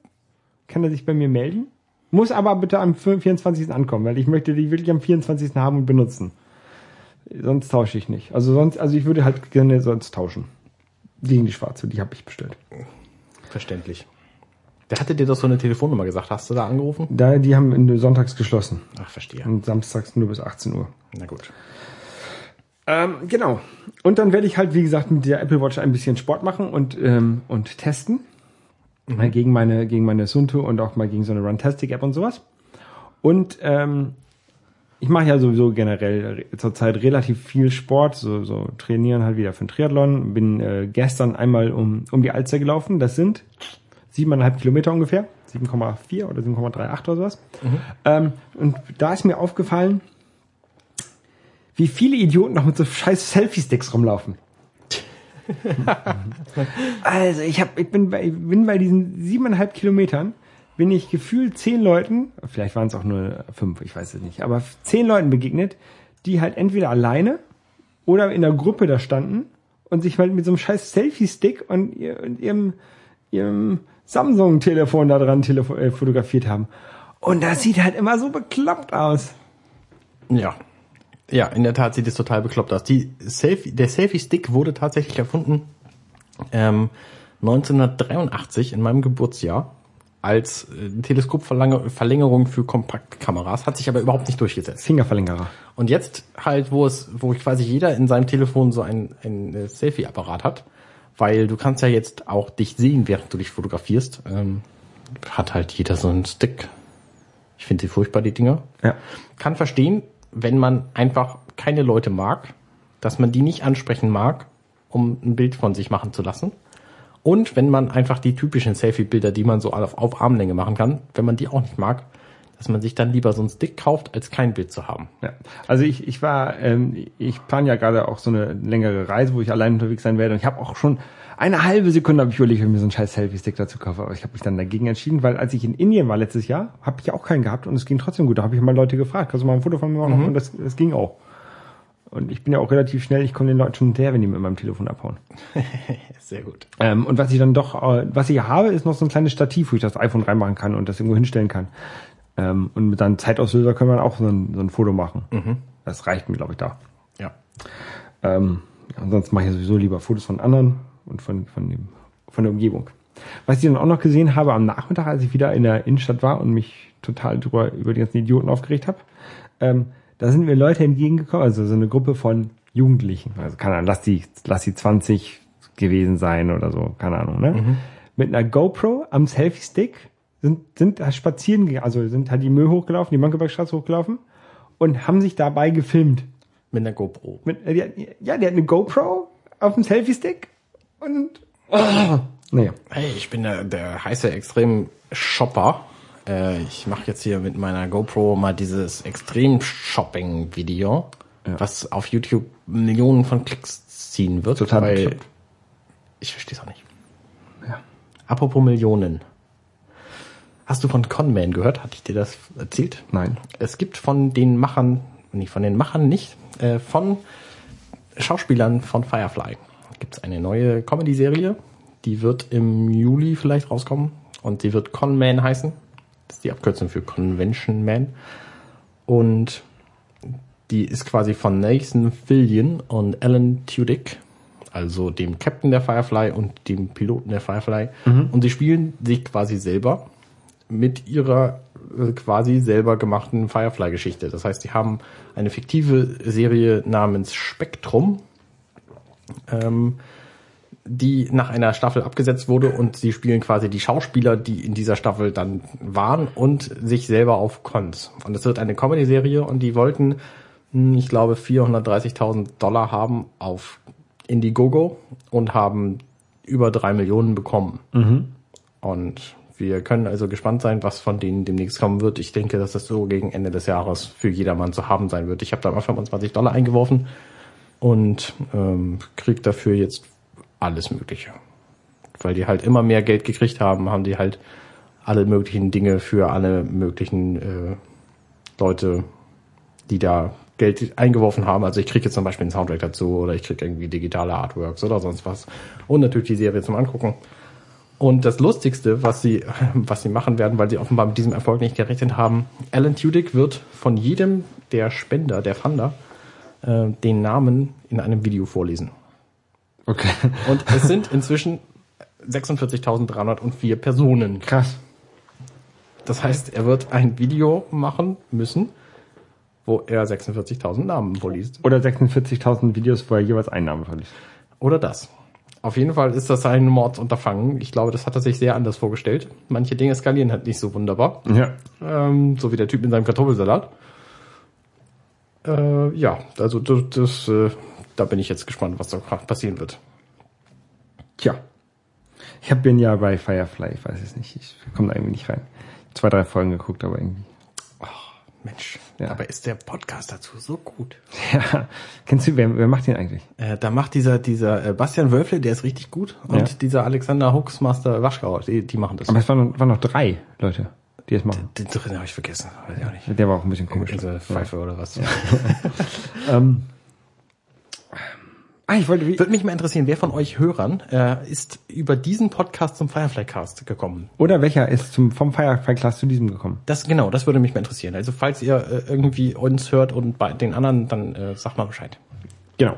Kann er sich bei mir melden? Muss aber bitte am 24. ankommen, weil ich möchte die wirklich am 24. haben und benutzen. Sonst tausche ich nicht. Also sonst, also ich würde halt gerne sonst tauschen. Gegen die schwarze, die habe ich bestellt. Verständlich. Der hatte dir doch so eine Telefonnummer gesagt. Hast du da angerufen? Da, die haben in- sonntags geschlossen. Ach, verstehe. Und samstags nur bis 18 Uhr. Na gut. Ähm, genau. Und dann werde ich halt, wie gesagt, mit der Apple Watch ein bisschen Sport machen und, ähm, und testen. Mal gegen meine, gegen meine Sunto und auch mal gegen so eine Runtastic-App und sowas. Und ähm, ich mache ja sowieso generell re- zurzeit relativ viel Sport, so, so trainieren halt wieder für den Triathlon. Bin äh, gestern einmal um, um die Alster gelaufen. Das sind siebeneinhalb Kilometer ungefähr. 7,4 oder 7,38 oder sowas. Ähm, und da ist mir aufgefallen, wie viele Idioten noch mit so scheiß Selfie-Sticks rumlaufen. also ich hab, ich bin bei, bin bei diesen siebeneinhalb Kilometern, bin ich gefühlt zehn Leuten, vielleicht waren es auch nur fünf, ich weiß es nicht, aber zehn Leuten begegnet, die halt entweder alleine oder in der Gruppe da standen und sich halt mit so einem scheiß Selfie-Stick und, ihr, und ihrem, ihrem Samsung-Telefon da dran äh, fotografiert haben. Und das sieht halt immer so bekloppt aus. Ja. Ja, in der Tat sieht es total bekloppt aus. Die Selfie, der Selfie-Stick wurde tatsächlich erfunden ähm, 1983 in meinem Geburtsjahr als äh, Teleskopverlängerung für Kompaktkameras, hat sich aber überhaupt nicht durchgesetzt. Fingerverlängerer. Und jetzt halt, wo es, wo quasi jeder in seinem Telefon so ein, ein äh, Selfie-Apparat hat, weil du kannst ja jetzt auch dich sehen, während du dich fotografierst, ähm, hat halt jeder so einen Stick. Ich finde sie furchtbar, die Dinger. Ja. Kann verstehen, wenn man einfach keine Leute mag, dass man die nicht ansprechen mag, um ein Bild von sich machen zu lassen. Und wenn man einfach die typischen Selfie-Bilder, die man so auf, auf Armlänge machen kann, wenn man die auch nicht mag, dass man sich dann lieber so einen Stick kauft, als kein Bild zu haben. Ja, also ich, ich war, ähm, ich plane ja gerade auch so eine längere Reise, wo ich allein unterwegs sein werde. Und ich habe auch schon eine halbe Sekunde habe ich überlegt, ob ich mir so einen scheiß Selfie-Stick dazu kaufe. Aber ich habe mich dann dagegen entschieden, weil als ich in Indien war letztes Jahr, habe ich auch keinen gehabt und es ging trotzdem gut. Da habe ich mal Leute gefragt, kannst du mal ein Foto von mir machen? Und das, das ging auch. Und ich bin ja auch relativ schnell, ich komme den Leuten schon hinterher, wenn die mit meinem Telefon abhauen. Sehr gut. Ähm, und was ich dann doch, äh, was ich habe, ist noch so ein kleines Stativ, wo ich das iPhone reinmachen kann und das irgendwo hinstellen kann. Ähm, und mit einem Zeitauslöser kann man auch so ein, so ein Foto machen. Das reicht mir, glaube ich, da. Ja. Ähm, ansonsten mache ich sowieso lieber Fotos von anderen und von, von, dem, von der Umgebung. Was ich dann auch noch gesehen habe am Nachmittag, als ich wieder in der Innenstadt war und mich total drüber, über die ganzen Idioten aufgeregt habe, ähm, da sind mir Leute entgegengekommen, also so eine Gruppe von Jugendlichen, also keine Ahnung, lass die, lass die 20 gewesen sein oder so, keine Ahnung, ne? Mit einer GoPro am Selfie-Stick sind, sind da spazieren gegangen, also sind halt die Müll hochgelaufen, die Mönckebergstraße hochgelaufen und haben sich dabei gefilmt. Mit einer GoPro. Mit, äh, ja, die hat eine GoPro auf dem Selfie-Stick und oh, naja. Hey, ich bin der, der heiße Extrem-Shopper. Äh, ich mache jetzt hier mit meiner GoPro mal dieses Extrem-Shopping-Video, was auf YouTube Millionen von Klicks ziehen wird. Total weil bekloppt. ich verstehe es auch nicht. Ja. Apropos Millionen. Hast du von Conman gehört? Hatte ich dir das erzählt? Nein. Es gibt von den Machern, nicht von den Machern nicht, äh, von Schauspielern von Firefly gibt es eine neue Comedy-Serie. Die wird im Juli vielleicht rauskommen und sie wird Conman heißen. Das ist die Abkürzung für Convention Man. Und die ist quasi von Nathan Fillion und Alan Tudyk, also dem Captain der Firefly und dem Piloten der Firefly. Und sie spielen sich quasi selber mit ihrer äh, quasi selber gemachten Firefly-Geschichte. Das heißt, die haben eine fiktive Serie namens Spektrum, ähm, die nach einer Staffel abgesetzt wurde und sie spielen quasi die Schauspieler, die in dieser Staffel dann waren und sich selber auf Cons. Und es wird eine Comedy-Serie und die wollten, hm, ich glaube, 430.000 Dollar haben auf Indiegogo und haben über drei Millionen bekommen. Und wir können also gespannt sein, was von denen demnächst kommen wird. Ich denke, dass das so gegen Ende des Jahres für jedermann zu haben sein wird. Ich habe da mal 25 Dollar eingeworfen und ähm, krieg dafür jetzt alles Mögliche. Weil die halt immer mehr Geld gekriegt haben, haben die halt alle möglichen Dinge für alle möglichen äh, Leute, die da Geld eingeworfen haben. Also ich kriege jetzt zum Beispiel einen Soundtrack dazu oder ich kriege irgendwie digitale Artworks oder sonst was. Und natürlich die Serie zum Angucken. Und das Lustigste, was sie, was sie machen werden, weil sie offenbar mit diesem Erfolg nicht gerechnet haben, Alan Tudyk wird von jedem der Spender, der Funder, äh, den Namen in einem Video vorlesen. Okay. Und es sind inzwischen 46.304 Personen. Krass. Das heißt, er wird ein Video machen müssen, wo er 46.000 Namen vorliest. Oder 46.000 Videos, wo er jeweils einen Namen verliest. Oder das. Auf jeden Fall ist das ein Mordunterfangen. Ich glaube, das hat er sich sehr anders vorgestellt. Manche Dinge skalieren halt nicht so wunderbar. Ja. Ähm, so wie der Typ in seinem Kartoffelsalat. Äh, ja, also das, das äh, da bin ich jetzt gespannt, was da passieren wird. Tja. Ich hab bin ja bei Firefly, ich weiß es nicht, ich komme da irgendwie nicht rein. Zwei, drei Folgen geguckt, aber irgendwie. Mensch, Ja. aber ist der Podcast dazu so gut? Ja. Kennst du, wer, wer macht den eigentlich? Äh, da macht dieser dieser äh, Bastian Wölfle, der ist richtig gut, und Ja. dieser Alexander Huxmaster Waschgau, die, die machen das. Aber es waren, waren noch drei Leute, die es machen. Den dritten habe ich vergessen, weiß ich auch nicht. Der war auch ein bisschen komisch. Diese Pfeife oder was. Ähm, ah, ich wollte, wie, Würde mich mal interessieren, wer von euch Hörern äh, ist über diesen Podcast zum Firefly Cast gekommen? oder welcher ist zum, vom Firefly Class zu diesem gekommen? Das genau, das würde mich mal interessieren. Also falls ihr äh, irgendwie uns hört und bei den anderen, dann äh, sagt mal Bescheid. Genau.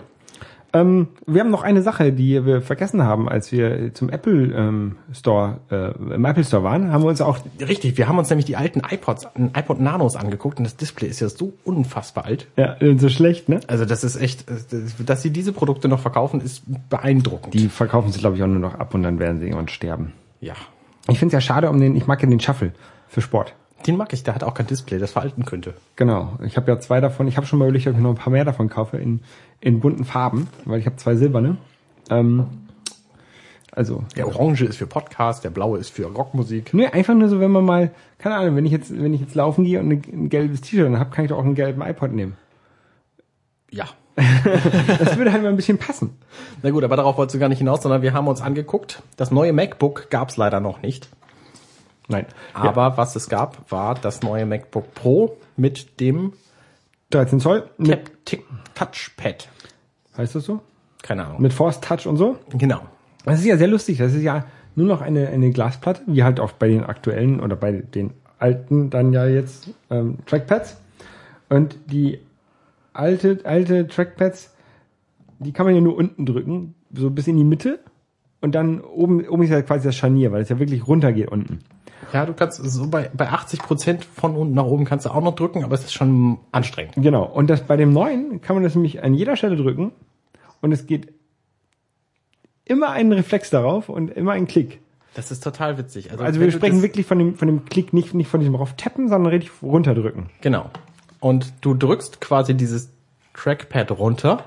Ähm, wir haben noch eine Sache, die wir vergessen haben, als wir zum Apple ähm, Store, äh, im Apple Store waren, haben wir uns auch, Richtig, wir haben uns nämlich die alten iPods, iPod Nanos angeguckt und das Display ist ja so unfassbar alt. ja, so schlecht, ne? Also das ist echt, äh, dass sie diese Produkte noch verkaufen, ist beeindruckend. Die verkaufen sie, glaube ich, auch nur noch ab und dann werden sie irgendwann sterben. ja, Ich finde es ja schade um den, ich mag ja den Shuffle für Sport. Den mag ich, der hat auch kein Display, das veralten könnte. Genau. Ich habe ja zwei davon. Ich habe schon mal überlegt, ob ich noch ein paar mehr davon kaufe in, in bunten Farben, weil ich habe zwei silberne. Ähm, also, Der orange ist für Podcast, der blaue ist für Rockmusik. Nee, einfach nur so, wenn man mal, keine Ahnung, wenn ich jetzt, wenn ich jetzt laufen gehe und ein, gelbes T-Shirt habe, kann ich doch auch einen gelben iPod nehmen. Ja. Das würde halt mal ein bisschen passen. Na gut, aber darauf wolltest du gar nicht hinaus, sondern wir haben uns angeguckt. Das neue MacBook gab's leider noch nicht. Nein. Aber was es gab, war das neue MacBook Pro mit dem 13 Zoll Taptic Touchpad. heißt das so? Keine Ahnung. Mit Force Touch und so. genau. Das ist ja sehr lustig. Das ist ja nur noch eine, eine Glasplatte, wie halt auch bei den aktuellen oder bei den alten dann ja jetzt ähm, Trackpads. Und die alte, alte Trackpads, die kann man ja nur unten drücken, so bis in die Mitte. Und dann oben, oben ist ja quasi das Scharnier, weil es ja wirklich runtergeht unten. Ja, du kannst so bei, bei 80 Prozent von unten nach oben kannst du auch noch drücken, aber es ist schon anstrengend. Genau. Und das bei dem neuen kann man das nämlich an jeder Stelle drücken und es geht immer ein Reflex darauf und immer ein Klick. Das ist total witzig. Also wenn wir sprechen wirklich von dem, von dem Klick, nicht, nicht von diesem rauf tappen, sondern richtig runterdrücken. Genau. Und du drückst quasi dieses Trackpad runter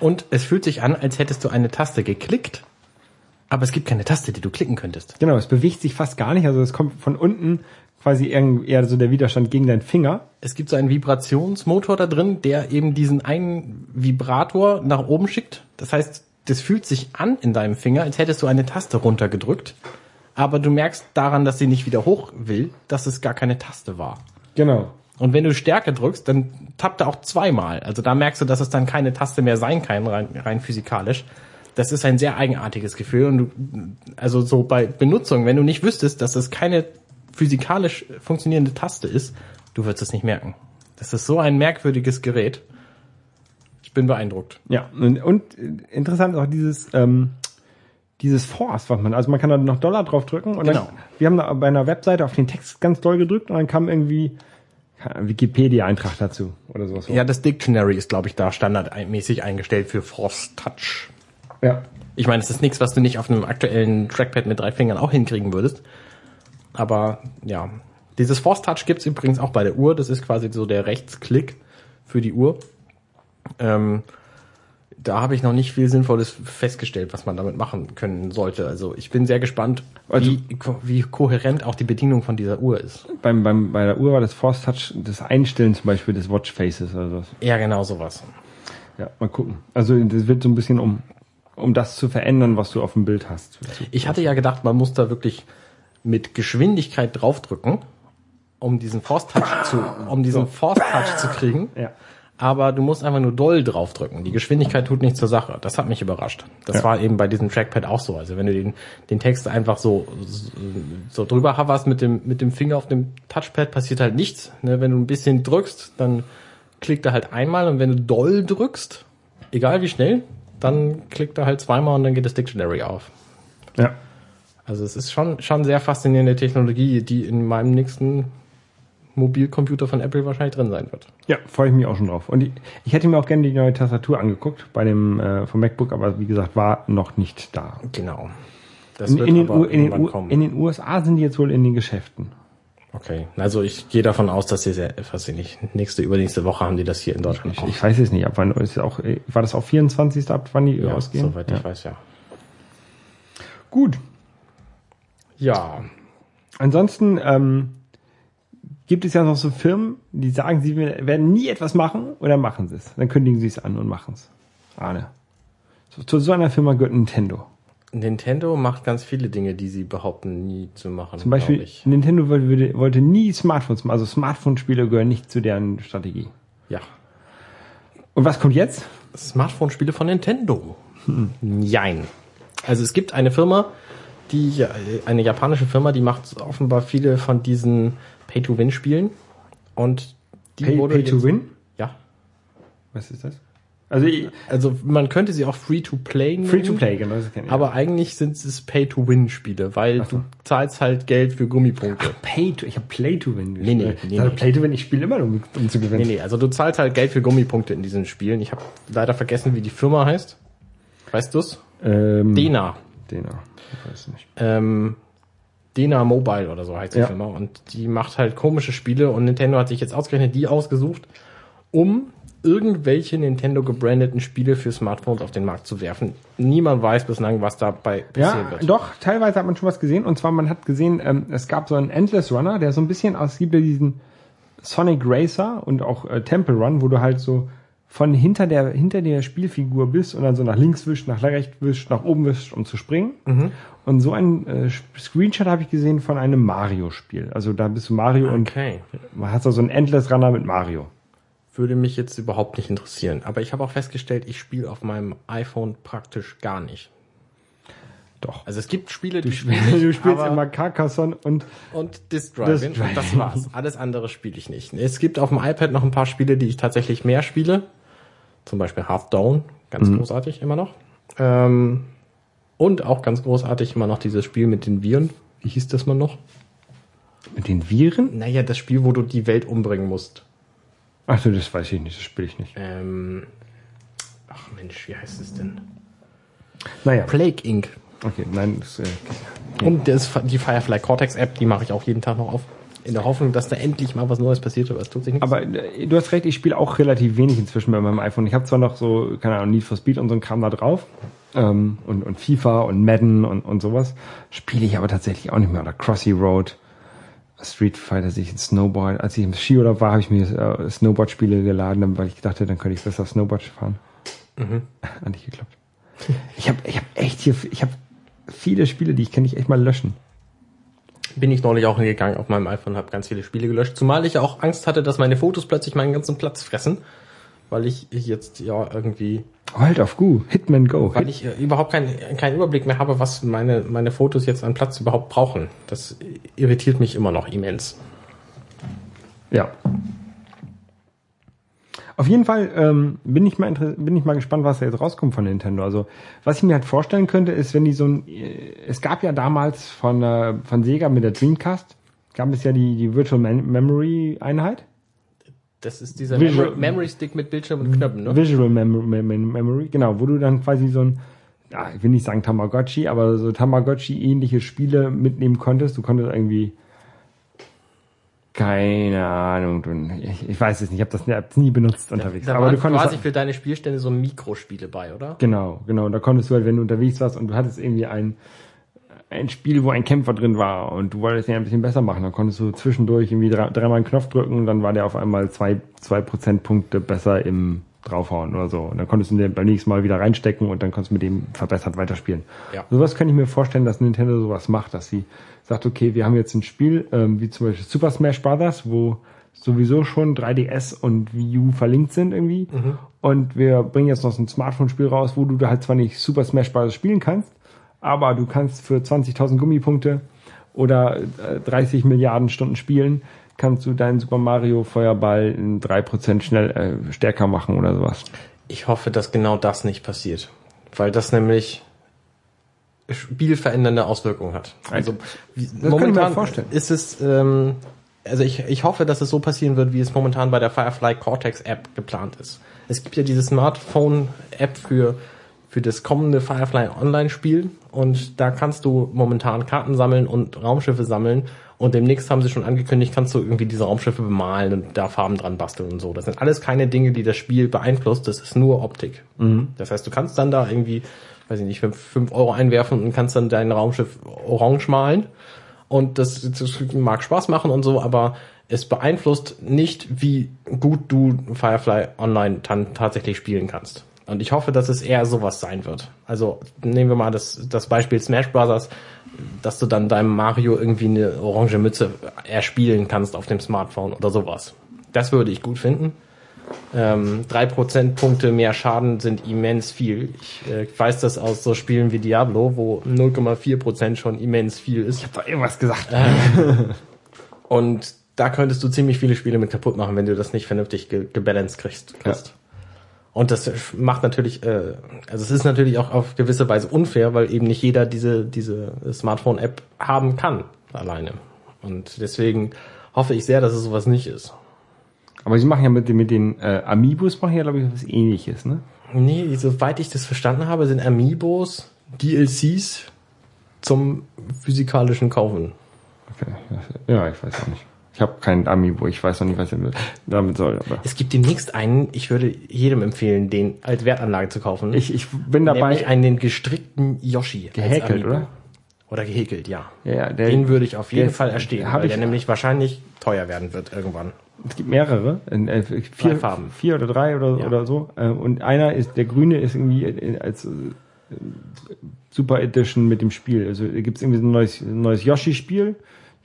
Und es fühlt sich an, als hättest du eine Taste geklickt, aber es gibt keine Taste, die du klicken könntest. Genau, es bewegt sich fast gar nicht. Also es kommt von unten quasi eher so der Widerstand gegen deinen Finger. Es gibt so einen Vibrationsmotor da drin, der eben diesen einen Vibrator nach oben schickt. Das heißt, das fühlt sich an in deinem Finger, als hättest du eine Taste runtergedrückt. Aber du merkst daran, dass sie nicht wieder hoch will, dass es gar keine Taste war. Genau. Und wenn du Stärke drückst, dann tappt er auch zweimal. Also da merkst du, dass es dann keine Taste mehr sein kann, rein, rein physikalisch. Das ist ein sehr eigenartiges Gefühl. Und du, also so bei Benutzung, wenn du nicht wüsstest, dass es keine physikalisch funktionierende Taste ist, du würdest es nicht merken. Das ist so ein merkwürdiges Gerät. Ich bin beeindruckt. Ja, und, und interessant ist auch dieses, ähm, dieses Force, was man, also man kann da noch Dollar drauf drücken und Genau. dann, wir haben da bei einer Webseite auf den Text ganz doll gedrückt und dann kam irgendwie ein Wikipedia-Eintrag dazu oder sowas. Ja, das Dictionary ist, glaube ich, da standardmäßig eingestellt für Force Touch. Ja. Ich meine, es ist nichts, was du nicht auf einem aktuellen Trackpad mit drei Fingern auch hinkriegen würdest. Aber ja, dieses Force Touch gibt's übrigens auch bei der Uhr. Das ist quasi so der Rechtsklick für die Uhr. Ähm, da habe ich noch nicht viel Sinnvolles festgestellt, was man damit machen können sollte. Also ich bin sehr gespannt, Also- wie, wie kohärent auch die Bedienung von dieser Uhr ist. Beim, beim, bei der Uhr war das Force Touch das Einstellen zum Beispiel des Watch Faces oder sowas. Ja, genau sowas. Ja, mal gucken. Also das wird so ein bisschen um, um das zu verändern, was du auf dem Bild hast. Ich hatte ja gedacht, man muss da wirklich mit Geschwindigkeit draufdrücken, um diesen Force Touch zu, um diesen Force Touch zu kriegen. Ja. Aber du musst einfach nur doll draufdrücken. Die Geschwindigkeit tut nichts zur Sache. Das hat mich überrascht. Das Ja. war eben bei diesem Trackpad auch so. Also wenn du den, den Text einfach so, so drüber hoverst mit dem, mit dem Finger auf dem Touchpad, passiert halt nichts. Ne, wenn du ein bisschen drückst, dann klickt er halt einmal und wenn du doll drückst, egal wie schnell, dann klickt er halt zweimal und dann geht das Dictionary auf. Ja. Also es ist schon, schon sehr faszinierende Technologie, die in meinem nächsten Mobilcomputer von Apple wahrscheinlich drin sein wird. Ja, freue ich mich auch schon drauf. Und ich, ich hätte mir auch gerne die neue Tastatur angeguckt bei dem äh, vom MacBook, aber wie gesagt, war noch nicht da. Genau. Das In, in, den, in, den, in den USA sind die jetzt wohl in den Geschäften. Okay. Also ich gehe davon aus, dass sie sehr, weiß ich nicht, nächste, übernächste Woche haben die das hier in Deutschland Ich, ich weiß es nicht, ab wann ist auch, äh, war das auch 24. ab wann die ja, rausgehen? soweit ja. ich weiß, ja. Gut. Ja. Ansonsten ähm, gibt es ja noch so Firmen, die sagen, sie werden nie etwas machen oder machen sie es. Dann kündigen sie es an und machen es. Arne. So, zu so einer Firma gehört Nintendo. Nintendo macht ganz viele Dinge, die sie behaupten, nie zu machen. Zum Beispiel. Nintendo wollte, wollte nie Smartphones machen. Also Smartphone-Spiele gehören nicht zu deren Strategie. Ja. Und was kommt jetzt? Smartphone-Spiele von Nintendo. Jein. Also es gibt eine Firma, die eine japanische Firma, die macht offenbar viele von diesen Pay-to-Win-Spielen und die Pay, wurde pay to jetzt- Win? Ja. Was ist das? Also ich- Also man könnte sie auch Free-to-Play nennen. Free to Play, genau, das kenne ich. Aber eigentlich sind es Pay-to-Win-Spiele, weil Ach so. du zahlst halt Geld für Gummipunkte. Pay to, ich habe Play to Win Nee, nee, gespielt. nee, Also nee. Play to Win, ich spiele immer, um, um zu gewinnen. Nee, nee, also du zahlst halt Geld für Gummipunkte in diesen Spielen. Ich habe leider vergessen, wie die Firma heißt. Weißt du's? Ähm, Dena. Dena. Ich weiß nicht. ähm, Dena Mobile oder so heißt die Ja. Firma. Und die macht halt komische Spiele und Nintendo hat sich jetzt ausgerechnet die ausgesucht, um irgendwelche Nintendo gebrandeten Spiele für Smartphones auf den Markt zu werfen. Niemand weiß bislang, was dabei passieren Ja, wird. doch, teilweise hat man schon was gesehen. Und zwar, man hat gesehen, ähm, es gab so einen Endless Runner, der so ein bisschen aussieht wie diesen Sonic Racer und auch äh, Temple Run, wo du halt so von hinter der, hinter der Spielfigur bist und dann so nach links wischt, nach rechts wischt, nach oben wischt, um zu springen. Mhm. Und so ein äh, Screenshot habe ich gesehen von einem Mario-Spiel. Also da bist du Mario Okay. und man hat da so einen Endless Runner mit Mario. Würde mich jetzt überhaupt nicht interessieren. Aber ich habe auch festgestellt, ich spiele auf meinem iPhone praktisch gar nicht. Doch. Also es gibt Spiele, die Du, spiele ich, du spielst immer Carcassonne und und Disk Driving. Das war's. Alles andere spiele ich nicht. Es gibt auf dem iPad noch ein paar Spiele, die ich tatsächlich mehr spiele. Zum Beispiel Half Down. Ganz großartig immer noch. Ähm, und auch ganz großartig immer noch dieses Spiel mit den Viren. Wie hieß das mal noch? mit den Viren? Naja, das Spiel, wo du die Welt umbringen musst. Ach so, das weiß ich nicht, das spiele ich nicht. Ähm, ach Mensch, wie heißt es denn? Naja, Plague Inc. okay, nein, das, äh, Und das, die Firefly Cortex App, die mache ich auch jeden Tag noch auf. In der Hoffnung, dass da endlich mal was Neues passiert, aber es tut sich nichts. Aber äh, du hast recht, ich spiele auch relativ wenig inzwischen bei meinem iPhone. Ich habe zwar noch so, keine Ahnung, Need for Speed und so ein Kram da drauf. Ähm, und, und FIFA und Madden und, und sowas. Spiele ich aber tatsächlich auch nicht mehr. Oder Crossy Road, Street Fighter, sich ein Snowboard. Als ich im Skiurlaub war, habe ich mir äh, Snowboard-Spiele geladen, weil ich dachte, dann könnte ich besser Snowboard fahren. Mhm. Hat nicht geklappt. Ich habe ich hab echt hier, ich habe viele Spiele, die ich kann ich echt mal löschen. Bin ich neulich auch hingegangen auf meinem iPhone, habe ganz viele Spiele gelöscht, zumal ich auch Angst hatte, dass meine Fotos plötzlich meinen ganzen Platz fressen, weil ich, jetzt ja irgendwie Halt auf Gu, Hitman Go. weil ich äh, überhaupt keinen keinen Überblick mehr habe, was meine meine Fotos jetzt an Platz überhaupt brauchen. Das irritiert mich immer noch immens. Ja. Auf jeden Fall ähm, bin ich mal bin ich mal gespannt, was da jetzt rauskommt von Nintendo. Also was ich mir halt vorstellen könnte, ist, wenn die so ein, äh, es gab ja damals von äh, von Sega mit der Dreamcast gab es ja die die Virtual Mem Memory Einheit, Das ist dieser Visual- Memory, Memory Stick mit Bildschirm und Knöpfen, ne? Visual Mem Mem Memory, genau, wo du dann quasi so ein ja, ich will nicht sagen Tamagotchi, aber so Tamagotchi-ähnliche Spiele mitnehmen konntest. Du konntest irgendwie keine Ahnung, ich, ich weiß es nicht, ich habe das nie benutzt unterwegs. Da aber waren du konntest quasi für deine Spielstände so Mikrospiele bei, oder? Genau, genau. Da konntest du halt, wenn du unterwegs warst und du hattest irgendwie ein, ein Spiel, wo ein Kämpfer drin war und du wolltest ihn ein bisschen besser machen, dann konntest du zwischendurch irgendwie drei, dreimal einen Knopf drücken und dann war der auf einmal zwei, zwei Prozentpunkte besser im draufhauen oder so. Und dann konntest du den beim nächsten Mal wieder reinstecken und dann konntest du mit dem verbessert weiterspielen. Ja. Sowas kann ich mir vorstellen, dass Nintendo sowas macht, dass sie sagt, okay, wir haben jetzt ein Spiel, ähm, wie zum Beispiel Super Smash Brothers, wo sowieso schon 3DS und Wii U verlinkt sind irgendwie. Und wir bringen jetzt noch so ein Smartphone-Spiel raus, wo du da halt zwar nicht Super Smash Bros. spielen kannst, aber du kannst für 20.000 Gummipunkte oder äh, 30 Milliarden Stunden spielen, kannst du deinen Super Mario Feuerball in 3% schnell äh, stärker machen oder sowas. Ich hoffe, dass genau das nicht passiert. Weil das nämlich spielverändernde Auswirkungen hat. Also mir momentan vorstellen. ist es, ähm, also ich, ich hoffe, dass es so passieren wird, wie es momentan bei der Firefly Cortex App geplant ist. Es gibt ja diese Smartphone-App für, für das kommende Firefly Online-Spiel und da kannst du momentan Karten sammeln und Raumschiffe sammeln und demnächst haben sie schon angekündigt, kannst du irgendwie diese Raumschiffe bemalen und da Farben dran basteln und so. Das sind alles keine Dinge, die das Spiel beeinflusst, das ist nur Optik. Das heißt, du kannst dann da irgendwie, weiß ich nicht, fünf fünf Euro einwerfen und kannst dann dein Raumschiff orange malen und das, das mag Spaß machen und so, aber es beeinflusst nicht, wie gut du Firefly Online dann tatsächlich spielen kannst. Und ich hoffe, dass es eher sowas sein wird. Also nehmen wir mal das, das Beispiel Smash Brothers, dass du dann deinem Mario irgendwie eine orange Mütze erspielen kannst auf dem Smartphone oder sowas. Das würde ich gut finden. Ähm, drei Prozentpunkte mehr Schaden sind immens viel. Ich äh, weiß das aus so Spielen wie Diablo, wo 0,4 Prozent schon immens viel ist. Ich hab doch irgendwas gesagt. Und da könntest du ziemlich viele Spiele mit kaputt machen, wenn du das nicht vernünftig ge gebalanced kriegst. kriegst. Und das macht natürlich, äh, also es ist natürlich auch auf gewisse Weise unfair, weil eben nicht jeder diese, diese Smartphone-App haben kann alleine. Und deswegen hoffe ich sehr, dass es sowas nicht ist. Aber sie machen ja mit, den- mit den äh, Amiibos machen ja, glaube ich, was ähnliches, ne? Nee, soweit ich das verstanden habe, sind Amiibos DLCs zum physikalischen Kaufen. Okay. Ja, ich weiß auch nicht. Ich habe kein Amiibo, ich weiß noch nicht, was er damit soll. Aber Es gibt demnächst einen, ich würde jedem empfehlen, den als Wertanlage zu kaufen. ich, ich bin dabei. Nämlich einen gestrickten Yoshi. Gehäkelt, oder? Oder gehäkelt, ja. Ja, der- den würde ich auf jeden Fall erstehen, weil ich- der nämlich wahrscheinlich teuer werden wird irgendwann. Es gibt mehrere, in, äh, vier, Drei Farben. vier oder drei oder, Ja. oder so. Äh, Und einer ist, der grüne ist irgendwie äh, als äh, Super Edition mit dem Spiel. Also gibt es irgendwie so ein neues, ein neues Yoshi-Spiel.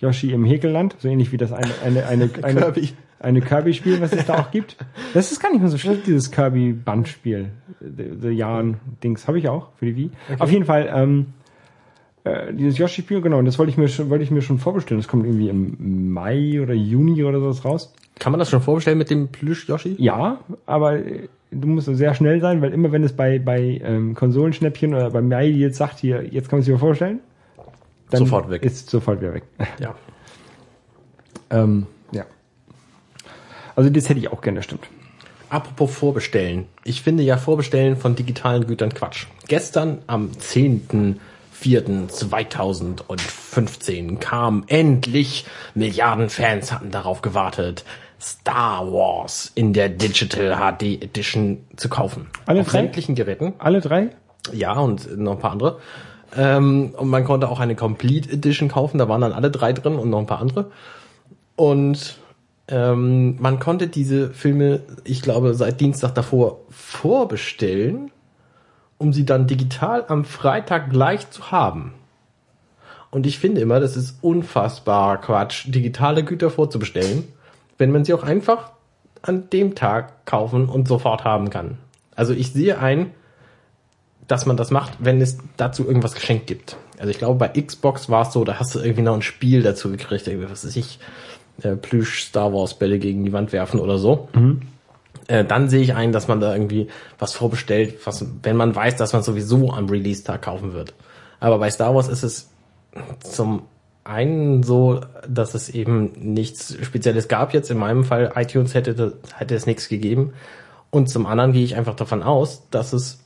Yoshi im Häkelland, so ähnlich wie das eine, eine, eine, eine, Kirby. eine Kirby-Spiel, was es da auch gibt. Das ist gar nicht mehr so schlecht, dieses Kirby-Bandspiel. The, The Yarn-Dings habe ich auch für die Wii. Auf jeden Fall, ähm, äh, dieses Yoshi-Spiel, genau, das wollte ich mir schon, wollte ich mir schon vorbestellen. Das kommt irgendwie im Mai oder Juni oder sowas raus. Kann man das schon vorbestellen mit dem Plüsch Yoshi? Ja, aber äh, du musst sehr schnell sein, weil immer wenn es bei, bei ähm, Konsolenschnäppchen oder bei Mai jetzt sagt, hier, jetzt kann man sich mal vorstellen, dann Sofort weg. ist sofort wieder weg. Ja. ähm, ja. Also das hätte ich auch gerne, stimmt. Apropos Vorbestellen. Ich finde ja Vorbestellen von digitalen Gütern Quatsch. Gestern am 4.2015 kam endlich. Milliarden Fans hatten darauf gewartet. Star Wars in der Digital HD Edition zu kaufen. Alle Auf drei? sämtlichen Geräten. Alle drei? Ja, und noch ein paar andere. Ähm, und man konnte auch eine Complete Edition kaufen, da waren dann alle drei drin und noch ein paar andere. Und ähm, man konnte diese Filme, ich glaube, seit Dienstag davor vorbestellen, um sie dann digital am Freitag gleich zu haben. Und ich finde immer, das ist unfassbar Quatsch, digitale Güter vorzubestellen, wenn man sie auch einfach an dem Tag kaufen und sofort haben kann. Also ich sehe ein, dass man das macht, wenn es dazu irgendwas geschenkt gibt. Also ich glaube, bei Xbox war es so, da hast du irgendwie noch ein Spiel dazu gekriegt, irgendwie, was weiß ich, äh, Plüsch Star Wars Bälle gegen die Wand werfen oder so. Äh, dann sehe ich ein, dass man da irgendwie was vorbestellt, was, wenn man weiß, dass man sowieso am Release-Tag kaufen wird. Aber bei Star Wars ist es zum einen so, dass es eben nichts Spezielles gab jetzt. In meinem Fall iTunes hätte, hätte es nichts gegeben. Und zum anderen gehe ich einfach davon aus, dass es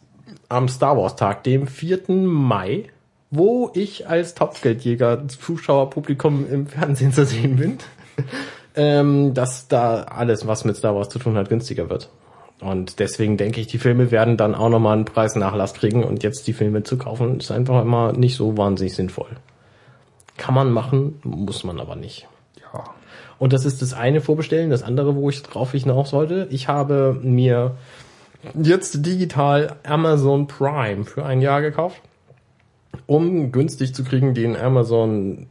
am Star Wars Tag, dem 4. Mai, wo ich als Topfgeldjäger Zuschauerpublikum im Fernsehen zu sehen bin, ähm, dass da alles, was mit Star Wars zu tun hat, günstiger wird. Und deswegen denke ich, die Filme werden dann auch nochmal einen Preisnachlass kriegen und jetzt die Filme zu kaufen, ist einfach immer nicht so wahnsinnig sinnvoll. Kann man machen, muss man aber nicht. Ja. Und das ist das eine Vorbestellen. Das andere, wo ich drauf hinaus wollte, ich habe mir jetzt digital Amazon Prime für ein Jahr gekauft, um günstig zu kriegen den Amazon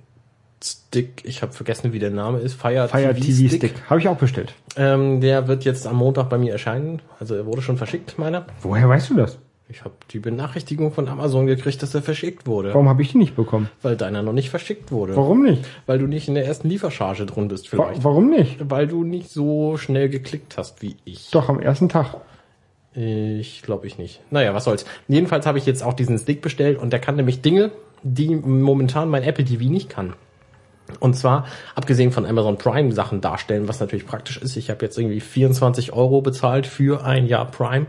Stick. Ich habe vergessen, wie der Name ist. Fire, Fire TV Stick. Habe ich auch bestellt. Ähm, der wird jetzt am Montag bei mir erscheinen. Also er wurde schon verschickt, meiner. Woher weißt du das? Ich habe die Benachrichtigung von Amazon gekriegt, dass er verschickt wurde. Warum habe ich die nicht bekommen? Weil deiner noch nicht verschickt wurde. Warum nicht? Weil du nicht in der ersten Liefercharge drin bist Wa vielleicht. warum nicht? Weil du nicht so schnell geklickt hast wie ich. Doch, am ersten Tag. Ich glaube ich nicht. Naja, was soll's. Jedenfalls habe ich jetzt auch diesen Stick bestellt und der kann nämlich Dinge, die momentan mein Apple TV nicht kann. Und zwar, abgesehen von Amazon Prime Sachen darstellen, was natürlich praktisch ist. Ich habe jetzt irgendwie 24 Euro bezahlt für ein Jahr Prime.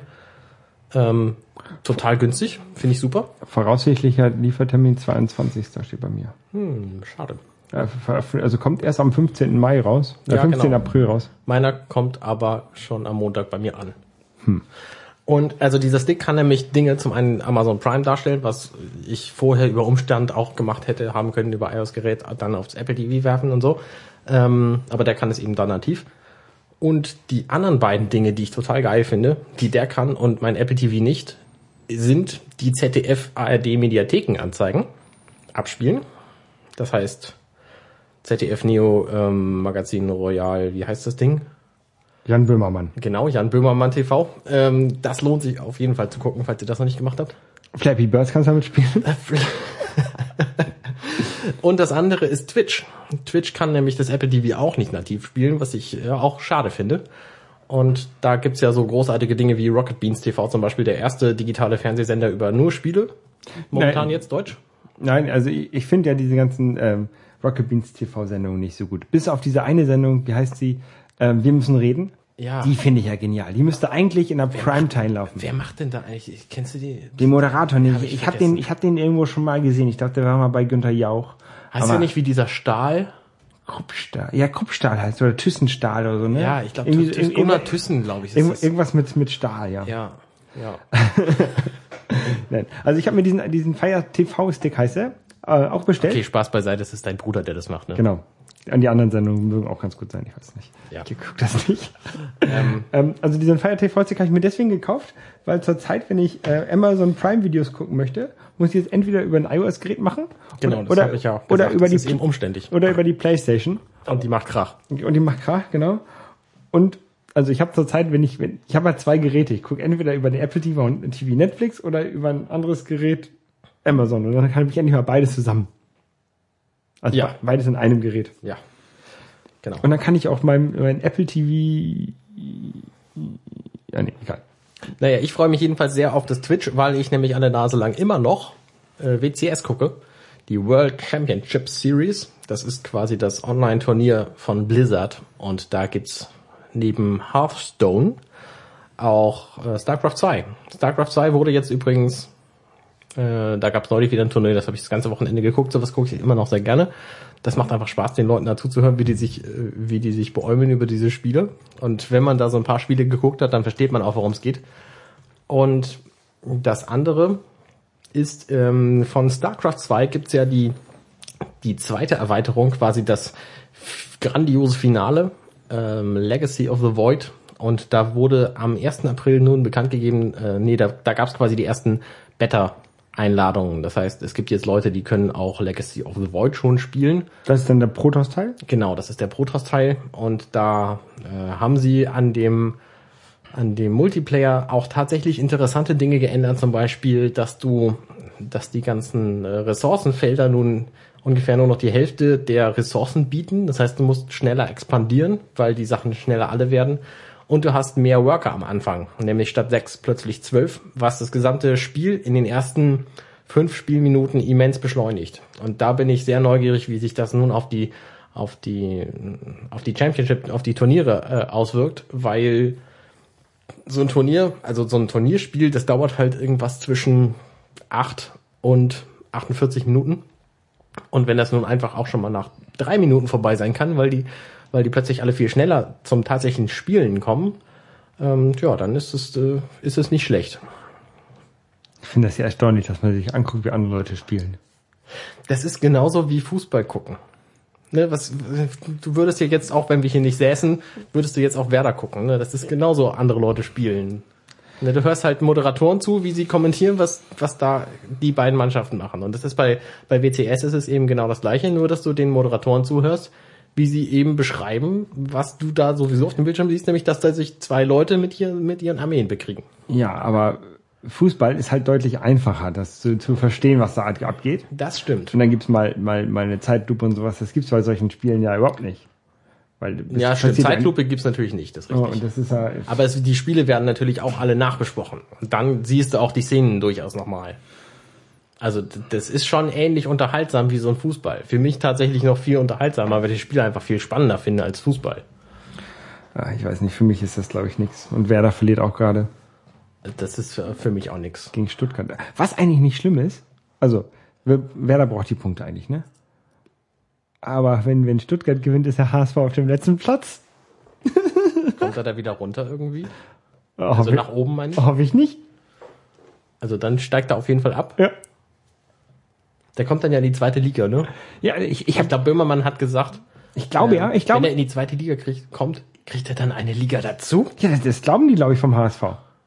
Ähm, total günstig, finde ich super. Voraussichtlicher Liefertermin 22. steht bei mir. Hm, schade. Veröffent- Also kommt erst am 15. Mai raus. Äh, Ja, 15. genau. April raus. Meiner kommt aber schon am Montag bei mir an. Und also dieser Stick kann nämlich Dinge zum einen Amazon Prime darstellen, was ich vorher über Umstand auch gemacht hätte, haben können über iOS-Gerät, dann aufs Apple TV werfen und so. Ähm, aber der kann es eben dann nativ. Und die anderen beiden Dinge, die ich total geil finde, die der kann und mein Apple TV nicht, sind die ZDF ARD Mediatheken anzeigen, abspielen. Das heißt ZDF Neo ähm, Magazin Royal, wie heißt das Ding? Jan Böhmermann. Genau, Jan Böhmermann TV. Ähm, das lohnt sich auf jeden Fall zu gucken, falls ihr das noch nicht gemacht habt. Flappy Birds kannst du damit spielen. Und das andere ist Twitch. Twitch kann nämlich das Apple TV auch nicht nativ spielen, was ich ja auch schade finde. Und da gibt's ja so großartige Dinge wie Rocket Beans TV zum Beispiel, der erste digitale Fernsehsender über nur Spiele. Momentan Nein. jetzt Deutsch. Nein, also ich, ich finde ja diese ganzen ähm, Rocket Beans TV-Sendungen nicht so gut. Bis auf diese eine Sendung, wie heißt sie? Ähm, Wir müssen reden. Ja. Die finde ich ja genial. Die müsste eigentlich in der Primetime laufen. Wer macht denn da eigentlich? Kennst du die? Den Moderator nicht. ich Ich, habe den, ich habe den irgendwo schon mal gesehen. Ich dachte, der war mal bei Günther Jauch. Heißt ja nicht wie dieser Stahl? Kruppstahl. Ja, Kruppstahl heißt oder Thyssenstahl oder so, ne? Ja, ich glaube, Thyssen, Gunnar Thyssen, glaube ich, ist. Irgendwas mit, mit Stahl, ja. Ja, ja. Nein. Also ich habe mir diesen, diesen Fire TV-Stick heißt er, äh, auch bestellt. Okay, Spaß beiseite, das ist dein Bruder, der das macht, ne? Genau. An die anderen Sendungen mögen auch ganz gut sein, ich weiß nicht. Ja. Ich gucke das nicht. ähm, also diesen Fire TV-Stick habe ich mir deswegen gekauft, weil zur Zeit, wenn ich äh, Amazon Prime Videos gucken möchte, muss ich es entweder über ein iOS-Gerät machen Genau, oder, das oder, habe ich ja auch oder gesagt. über das die ist eben umständlich. oder über die Playstation Und die macht Krach. und die macht Krach, genau. Und also ich habe zur Zeit, wenn ich wenn, ich habe halt zwei Geräte, ich gucke entweder über den Apple TV und TV Netflix oder über ein anderes Gerät Amazon und dann kann ich endlich mal beides zusammen. Also Ja. beides in einem Gerät. Ja. Genau. Und dann kann ich auch mein, mein Apple TV. Ja, nee, egal. Naja, ich freue mich jedenfalls sehr auf das Twitch, weil ich nämlich eine Nase lang immer noch äh, WCS gucke. Die World Championship Series. Das ist quasi das Online-Turnier von Blizzard. Und da gibt's neben Hearthstone auch äh, StarCraft 2. StarCraft 2 wurde jetzt übrigens Äh, da gab es neulich wieder ein Turnier, das habe ich das ganze Wochenende geguckt, sowas gucke ich immer noch sehr gerne. Das macht einfach Spaß, den Leuten dazu zu hören, wie die sich, äh, wie die sich beäumeln über diese Spiele. Und wenn man da so ein paar Spiele geguckt hat, dann versteht man auch, worum es geht. Und das andere ist ähm, von StarCraft 2 gibt's ja die, die zweite Erweiterung, quasi das grandiose Finale, ähm, Legacy of the Void. Und da wurde am 1. April nun bekannt gegeben, äh, nee, da, da gab's quasi die ersten Beta-Einladungen. Das heißt, es gibt jetzt Leute, die können auch Legacy of the Void schon spielen. Das ist dann der Protoss-Teil? Genau, das ist der Protoss-Teil. Und da äh, haben sie an dem an dem Multiplayer auch tatsächlich interessante Dinge geändert, zum Beispiel, dass du, dass die ganzen äh, Ressourcenfelder nun ungefähr nur noch die Hälfte der Ressourcen bieten. Das heißt, du musst schneller expandieren, weil die Sachen schneller alle werden. Und du hast mehr Worker am Anfang, nämlich statt sechs plötzlich zwölf, was das gesamte Spiel in den ersten fünf Spielminuten immens beschleunigt. Und da bin ich sehr neugierig, wie sich das nun auf die auf die auf die Championship, auf die Turniere äh, auswirkt, weil so ein Turnier, also so ein Turnierspiel, das dauert halt irgendwas zwischen acht und 48 Minuten. Und wenn das nun einfach auch schon mal nach drei Minuten vorbei sein kann, weil die, weil die plötzlich alle viel schneller zum tatsächlichen Spielen kommen, ähm, ja, dann ist es, äh, ist es nicht schlecht. Ich finde das ja erstaunlich, dass man sich anguckt, wie andere Leute spielen. Das ist genauso wie Fußball gucken. Ne, was, du würdest ja jetzt auch, wenn wir hier nicht säßen, würdest du jetzt auch Werder gucken. Ne? Das ist genauso andere Leute spielen. Ne, du hörst halt Moderatoren zu, wie sie kommentieren, was, was da die beiden Mannschaften machen. Und das ist bei, bei WCS ist es eben genau das Gleiche, nur dass du den Moderatoren zuhörst, wie sie eben beschreiben, was du da sowieso auf dem Bildschirm siehst, nämlich, dass da sich zwei Leute mit, hier, mit ihren Armeen bekriegen. Ja, aber Fußball ist halt deutlich einfacher, das zu, zu verstehen, was da abgeht. Das stimmt. Und dann gibt's mal, mal, mal eine Zeitlupe und sowas. Das gibt's bei solchen Spielen ja überhaupt nicht. Weil ja, stimmt. Zeitlupe ja gibt's natürlich nicht, das ist richtig. Oh, und das ist ja, Aber es, die Spiele werden natürlich auch alle nachbesprochen. Und dann siehst du auch die Szenen durchaus nochmal. Also das ist schon ähnlich unterhaltsam wie so ein Fußball. Für mich tatsächlich noch viel unterhaltsamer, weil ich das Spiel einfach viel spannender finde als Fußball. Ja, ich weiß nicht, für mich ist das glaube ich nichts. Und Werder verliert auch gerade. Das ist für mich auch nix. Gegen Stuttgart. Was eigentlich nicht schlimm ist, also Werder braucht die Punkte eigentlich, ne? Aber wenn, wenn Stuttgart gewinnt, ist der HSV auf dem letzten Platz. Kommt er da wieder runter irgendwie? Oh, also nach oben meine ich? Hoffe ich nicht. Also dann steigt er auf jeden Fall ab. Ja. Der kommt dann ja in die zweite Liga, ne? Ja, ich, ich habe glaube, Böhmermann hat gesagt, ich glaube ja, ich wenn glaube er in die zweite Liga kriegt, kommt, kriegt er dann eine Liga dazu? ja, das, das glauben die glaube ich vom HSV.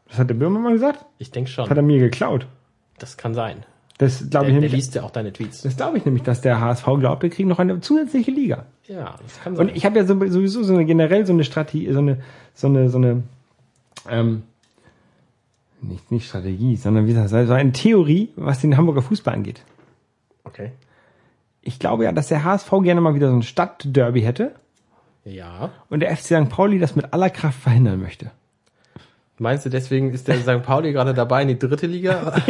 Das hat der Böhmermann gesagt. Ich denke Das hat schon. er mir geklaut. Das kann sein. Das glaube Der, ich der nämlich. liest ja auch deine Tweets. Das glaube ich nämlich, dass der HSV glaubt, wir kriegen noch eine zusätzliche Liga. Ja, das kann sein. Und ich habe ja so, sowieso so eine generell so eine Strategie, so eine, so eine, so eine, ähm, nicht, nicht Strategie, sondern wie gesagt, so eine Theorie, was den Hamburger Fußball angeht. Okay. Ich glaube ja, dass der HSV gerne mal wieder so ein Stadtderby hätte Ja. und der FC St. Pauli das mit aller Kraft verhindern möchte. Meinst du, deswegen ist der St. Pauli gerade dabei in die dritte Liga?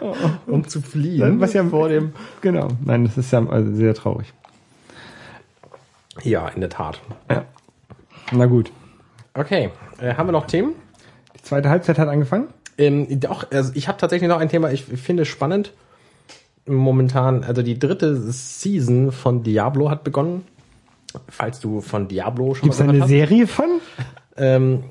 um zu fliehen. Was ja vor dem. Genau. Nein, das ist ja also sehr traurig. Ja, in der Tat. Ja. Na gut. Okay. Äh, haben wir noch Themen? Die zweite Halbzeit hat angefangen. Ähm, doch, also ich habe tatsächlich noch ein Thema, ich finde es spannend. Momentan, also die dritte Season von Diablo hat begonnen. Falls du von Diablo schon Gibt es mal eine gehört hast. Serie von? Ähm,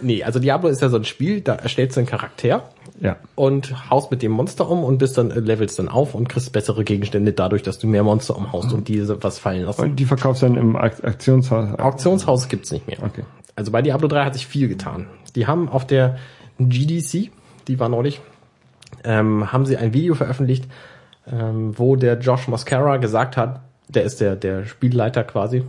nee, also Diablo ist ja so ein Spiel, da erstellst du einen Charakter Ja. und haust mit dem Monster um und bist dann, äh, levelst dann auf und kriegst bessere Gegenstände dadurch, dass du mehr Monster umhaust und diese was fallen lassen. Und die verkaufst du dann im Ak- Aktionshaus. Auktionshaus gibt's nicht mehr. Okay. Also bei Diablo 3 hat sich viel getan. Die haben auf der GDC, die war neulich, ähm, haben sie ein Video veröffentlicht, ähm, wo der Josh Moscara gesagt hat, der ist der, der Spielleiter quasi,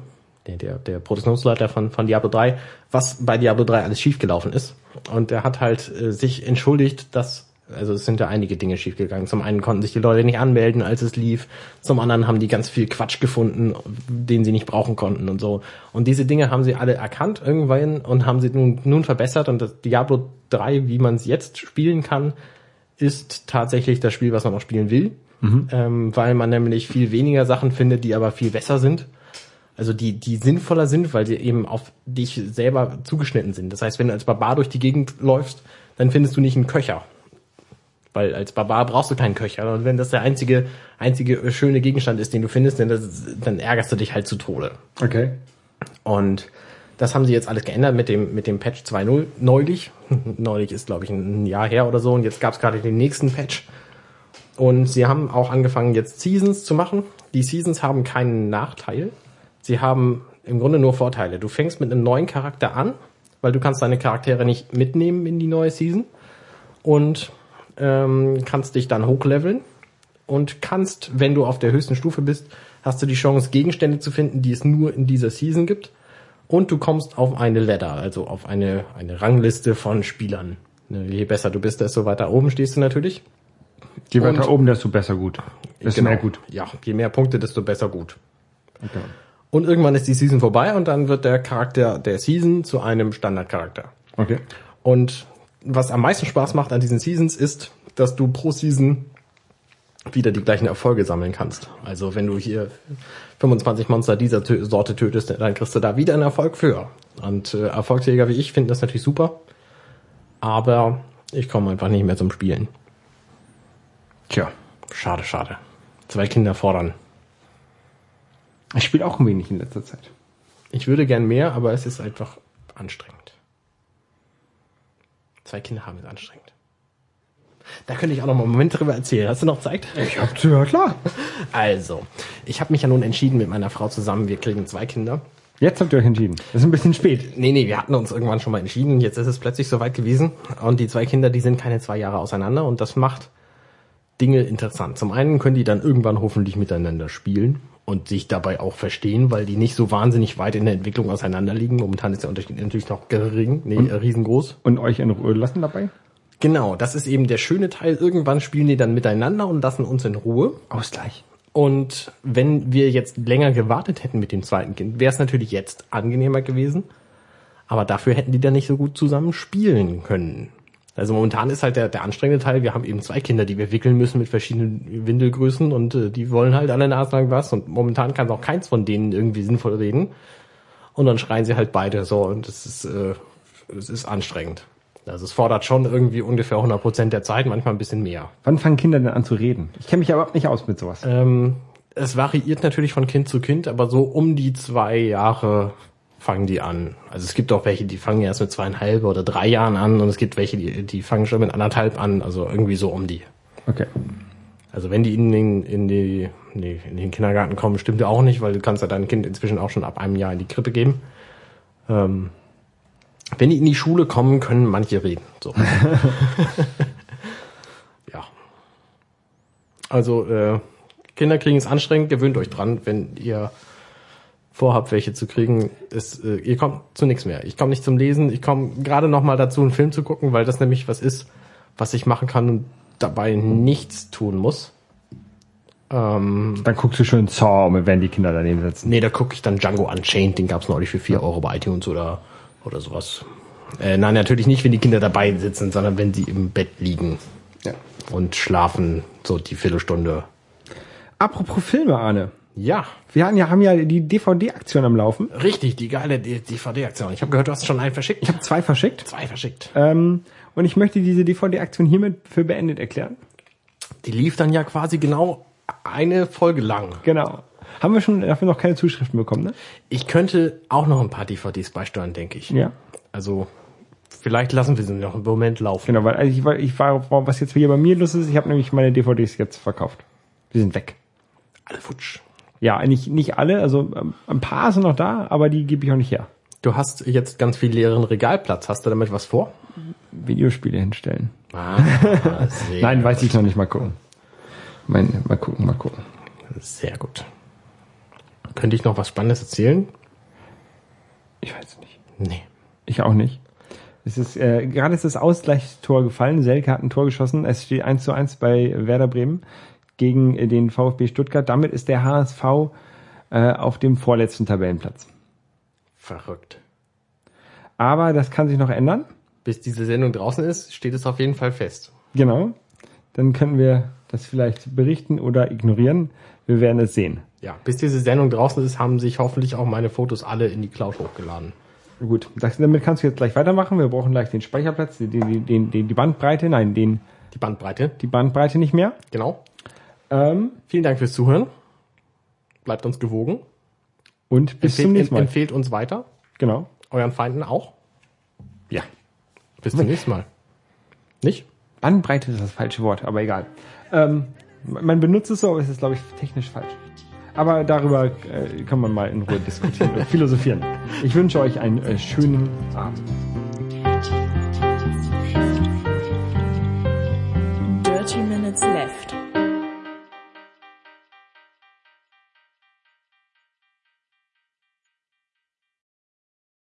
der, der, der Produktionsleiter von, von Diablo 3, was bei Diablo 3 alles schiefgelaufen ist. Und er hat halt äh, sich entschuldigt, dass also es sind ja einige Dinge schiefgegangen. Zum einen konnten sich die Leute nicht anmelden, als es lief. Zum anderen haben die ganz viel Quatsch gefunden, den sie nicht brauchen konnten und so. Und diese Dinge haben sie alle erkannt irgendwann und haben sie nun, nun verbessert. Und das Diablo 3, wie man es jetzt spielen kann, ist tatsächlich das Spiel, was man auch spielen will. Ähm, weil man nämlich viel weniger Sachen findet, die aber viel besser sind. Also die, die sinnvoller sind, weil sie eben auf dich selber zugeschnitten sind. Das heißt, wenn du als Barbar durch die Gegend läufst, dann findest du nicht einen Köcher, Weil als Barbar brauchst du keinen Köcher. Und wenn das der einzige, einzige schöne Gegenstand ist, den du findest, dann, das, dann ärgerst du dich halt zu Tode. Okay. Und das haben sie jetzt alles geändert mit dem, mit dem Patch 2.0 neulich. neulich ist, glaube ich, ein Jahr her oder so. Und jetzt gab es gerade den nächsten Patch. Und sie haben auch angefangen, jetzt Seasons zu machen. Die Seasons haben keinen Nachteil. Sie haben im Grunde nur Vorteile. Du fängst mit einem neuen Charakter an, weil du kannst deine Charaktere nicht mitnehmen in die neue Season. Und ähm, kannst dich dann hochleveln und kannst, wenn du auf der höchsten Stufe bist, hast du die Chance, Gegenstände zu finden, die es nur in dieser Season gibt. Und du kommst auf eine Ladder, also auf eine, eine Rangliste von Spielern. Ne, Je besser du bist, desto weiter oben stehst du natürlich. Je weiter oben, desto besser gut. Desto mehr gut. Ja, je mehr Punkte, desto besser gut. Okay. Und irgendwann ist die Season vorbei und dann wird der Charakter der Season zu einem Standardcharakter. Okay. Und was am meisten Spaß macht an diesen Seasons ist, dass du pro Season wieder die gleichen Erfolge sammeln kannst. Also wenn du hier 25 Monster dieser Tö Sorte tötest, dann kriegst du da wieder einen Erfolg für. Und äh, Erfolgsjäger wie ich finden das natürlich super. Aber ich komme einfach nicht mehr zum Spielen. Tja. Schade, schade. Zwei Kinder fordern. Ich spiele auch ein wenig in letzter Zeit. Ich würde gern mehr, aber es ist einfach anstrengend. Zwei Kinder haben ist anstrengend. Da könnte ich auch noch mal einen Moment drüber erzählen. Hast du noch Zeit? Ich hab ja klar. Also, ich habe mich ja nun entschieden mit meiner Frau zusammen, wir kriegen zwei Kinder. Jetzt habt ihr euch entschieden. Das ist ein bisschen spät. Nee, nee, wir hatten uns irgendwann schon mal entschieden. Jetzt ist es plötzlich soweit gewesen. Und die zwei Kinder, die sind keine zwei Jahre auseinander. Und das macht Dinge interessant. Zum einen können die dann irgendwann hoffentlich miteinander spielen und sich dabei auch verstehen, weil die nicht so wahnsinnig weit in der Entwicklung auseinander liegen. Momentan ist der Unterschied natürlich noch gering, nee, äh, riesengroß. Und euch in Ruhe lassen dabei? Genau, das ist eben der schöne Teil. Irgendwann spielen die dann miteinander und lassen uns in Ruhe. Ausgleich. Und wenn wir jetzt länger gewartet hätten mit dem zweiten Kind, wäre es natürlich jetzt angenehmer gewesen. Aber dafür hätten die dann nicht so gut zusammen spielen können. Also momentan ist halt der, der anstrengende Teil, wir haben eben zwei Kinder, die wir wickeln müssen mit verschiedenen Windelgrößen und äh, die wollen halt alle lang was und momentan kann auch keins von denen irgendwie sinnvoll reden. Und dann schreien sie halt beide so und es ist, äh, es ist anstrengend. Also es fordert schon irgendwie ungefähr 100 Prozent der Zeit, manchmal ein bisschen mehr. Wann fangen Kinder denn an zu reden? Ich kenne mich ja überhaupt nicht aus mit sowas. Ähm, es variiert natürlich von Kind zu Kind, aber so um die zwei Jahre fangen die an. Also es gibt auch welche, die fangen erst mit zweieinhalb oder drei Jahren an und es gibt welche, die, die fangen schon mit anderthalb an, also irgendwie so um die. Okay. Also wenn die in den, in die, nee, in den Kindergarten kommen, stimmt ja auch nicht, weil du kannst ja dein Kind inzwischen auch schon ab einem Jahr in die Krippe geben. Ähm, wenn die in die Schule kommen, können manche reden. So. ja. Also äh, Kinder kriegen es anstrengend, gewöhnt euch dran, wenn ihr vorhabt, welche zu kriegen. Es, äh, ihr kommt zu nichts mehr. Ich komme nicht zum Lesen. Ich komme gerade noch mal dazu, einen Film zu gucken, weil das nämlich was ist, was ich machen kann und dabei nichts tun muss. Ähm, Dann guckst du schön Saw, wenn die Kinder daneben sitzen. nee, da gucke ich dann Django Unchained, den gab's neulich für 4 Euro bei iTunes oder, oder sowas. Äh, nein, natürlich nicht, wenn die Kinder dabei sitzen, sondern wenn sie im Bett liegen Ja. und schlafen, so die Viertelstunde. Apropos Filme, Arne. Ja, Wir hatten ja, haben ja die DVD-Aktion am Laufen. richtig, die geile DVD-Aktion. Ich habe gehört, du hast schon einen verschickt. Ich habe zwei verschickt. zwei verschickt. Ähm, und ich möchte diese DVD-Aktion hiermit für beendet erklären. Die lief dann ja quasi genau eine Folge lang. Genau. Haben wir schon dafür noch keine Zuschriften bekommen, ne? Ich könnte auch noch ein paar DVDs beisteuern, denke ich. Ja. Also, vielleicht lassen wir sie noch einen Moment laufen. Genau, weil also ich war, ich war, was jetzt hier bei mir los ist, ich habe nämlich meine DVDs jetzt verkauft. Die sind weg. Alle futsch. Ja, nicht, nicht alle, also ähm, ein paar sind noch da, aber die gebe ich auch nicht her. Du hast jetzt ganz viel leeren Regalplatz. Hast du damit was vor? Videospiele hinstellen. Ah, Nein, weiß ich noch nicht, mal gucken. Mein, mal gucken, mal gucken. sehr gut. Könnte ich noch was Spannendes erzählen? Ich weiß nicht. Nee. Ich auch nicht. Es ist, äh, gerade ist das Ausgleichstor gefallen. Selke hat ein Tor geschossen. Es steht 1 zu 1 bei Werder Bremen gegen äh, den VfB Stuttgart. Damit ist der HSV äh, auf dem vorletzten Tabellenplatz. Verrückt. Aber das kann sich noch ändern. Bis diese Sendung draußen ist, steht es auf jeden Fall fest. Genau. Dann können wir das vielleicht berichten oder ignorieren. Wir werden es sehen. Ja, bis diese Sendung draußen ist, haben sich hoffentlich auch meine Fotos alle in die Cloud hochgeladen. Gut, das, damit kannst du jetzt gleich weitermachen. Wir brauchen gleich den Speicherplatz, die, die, den, die Bandbreite, nein, den, Die Bandbreite, die Bandbreite nicht mehr. genau. Ähm, Vielen Dank fürs Zuhören. Bleibt uns gewogen. Und bis empfehlt, zum nächsten Mal. Empfehlt uns weiter. Genau. Euren Feinden auch. Ja. Bis zum hm. nächsten Mal. Nicht? Bandbreite ist das falsche Wort, aber egal. Ähm, man benutzt es so, aber es ist, glaube ich, technisch falsch. Aber darüber äh, kann man mal in Ruhe diskutieren und philosophieren. Ich wünsche euch einen äh, schönen Abend. Dirty Minutes Left.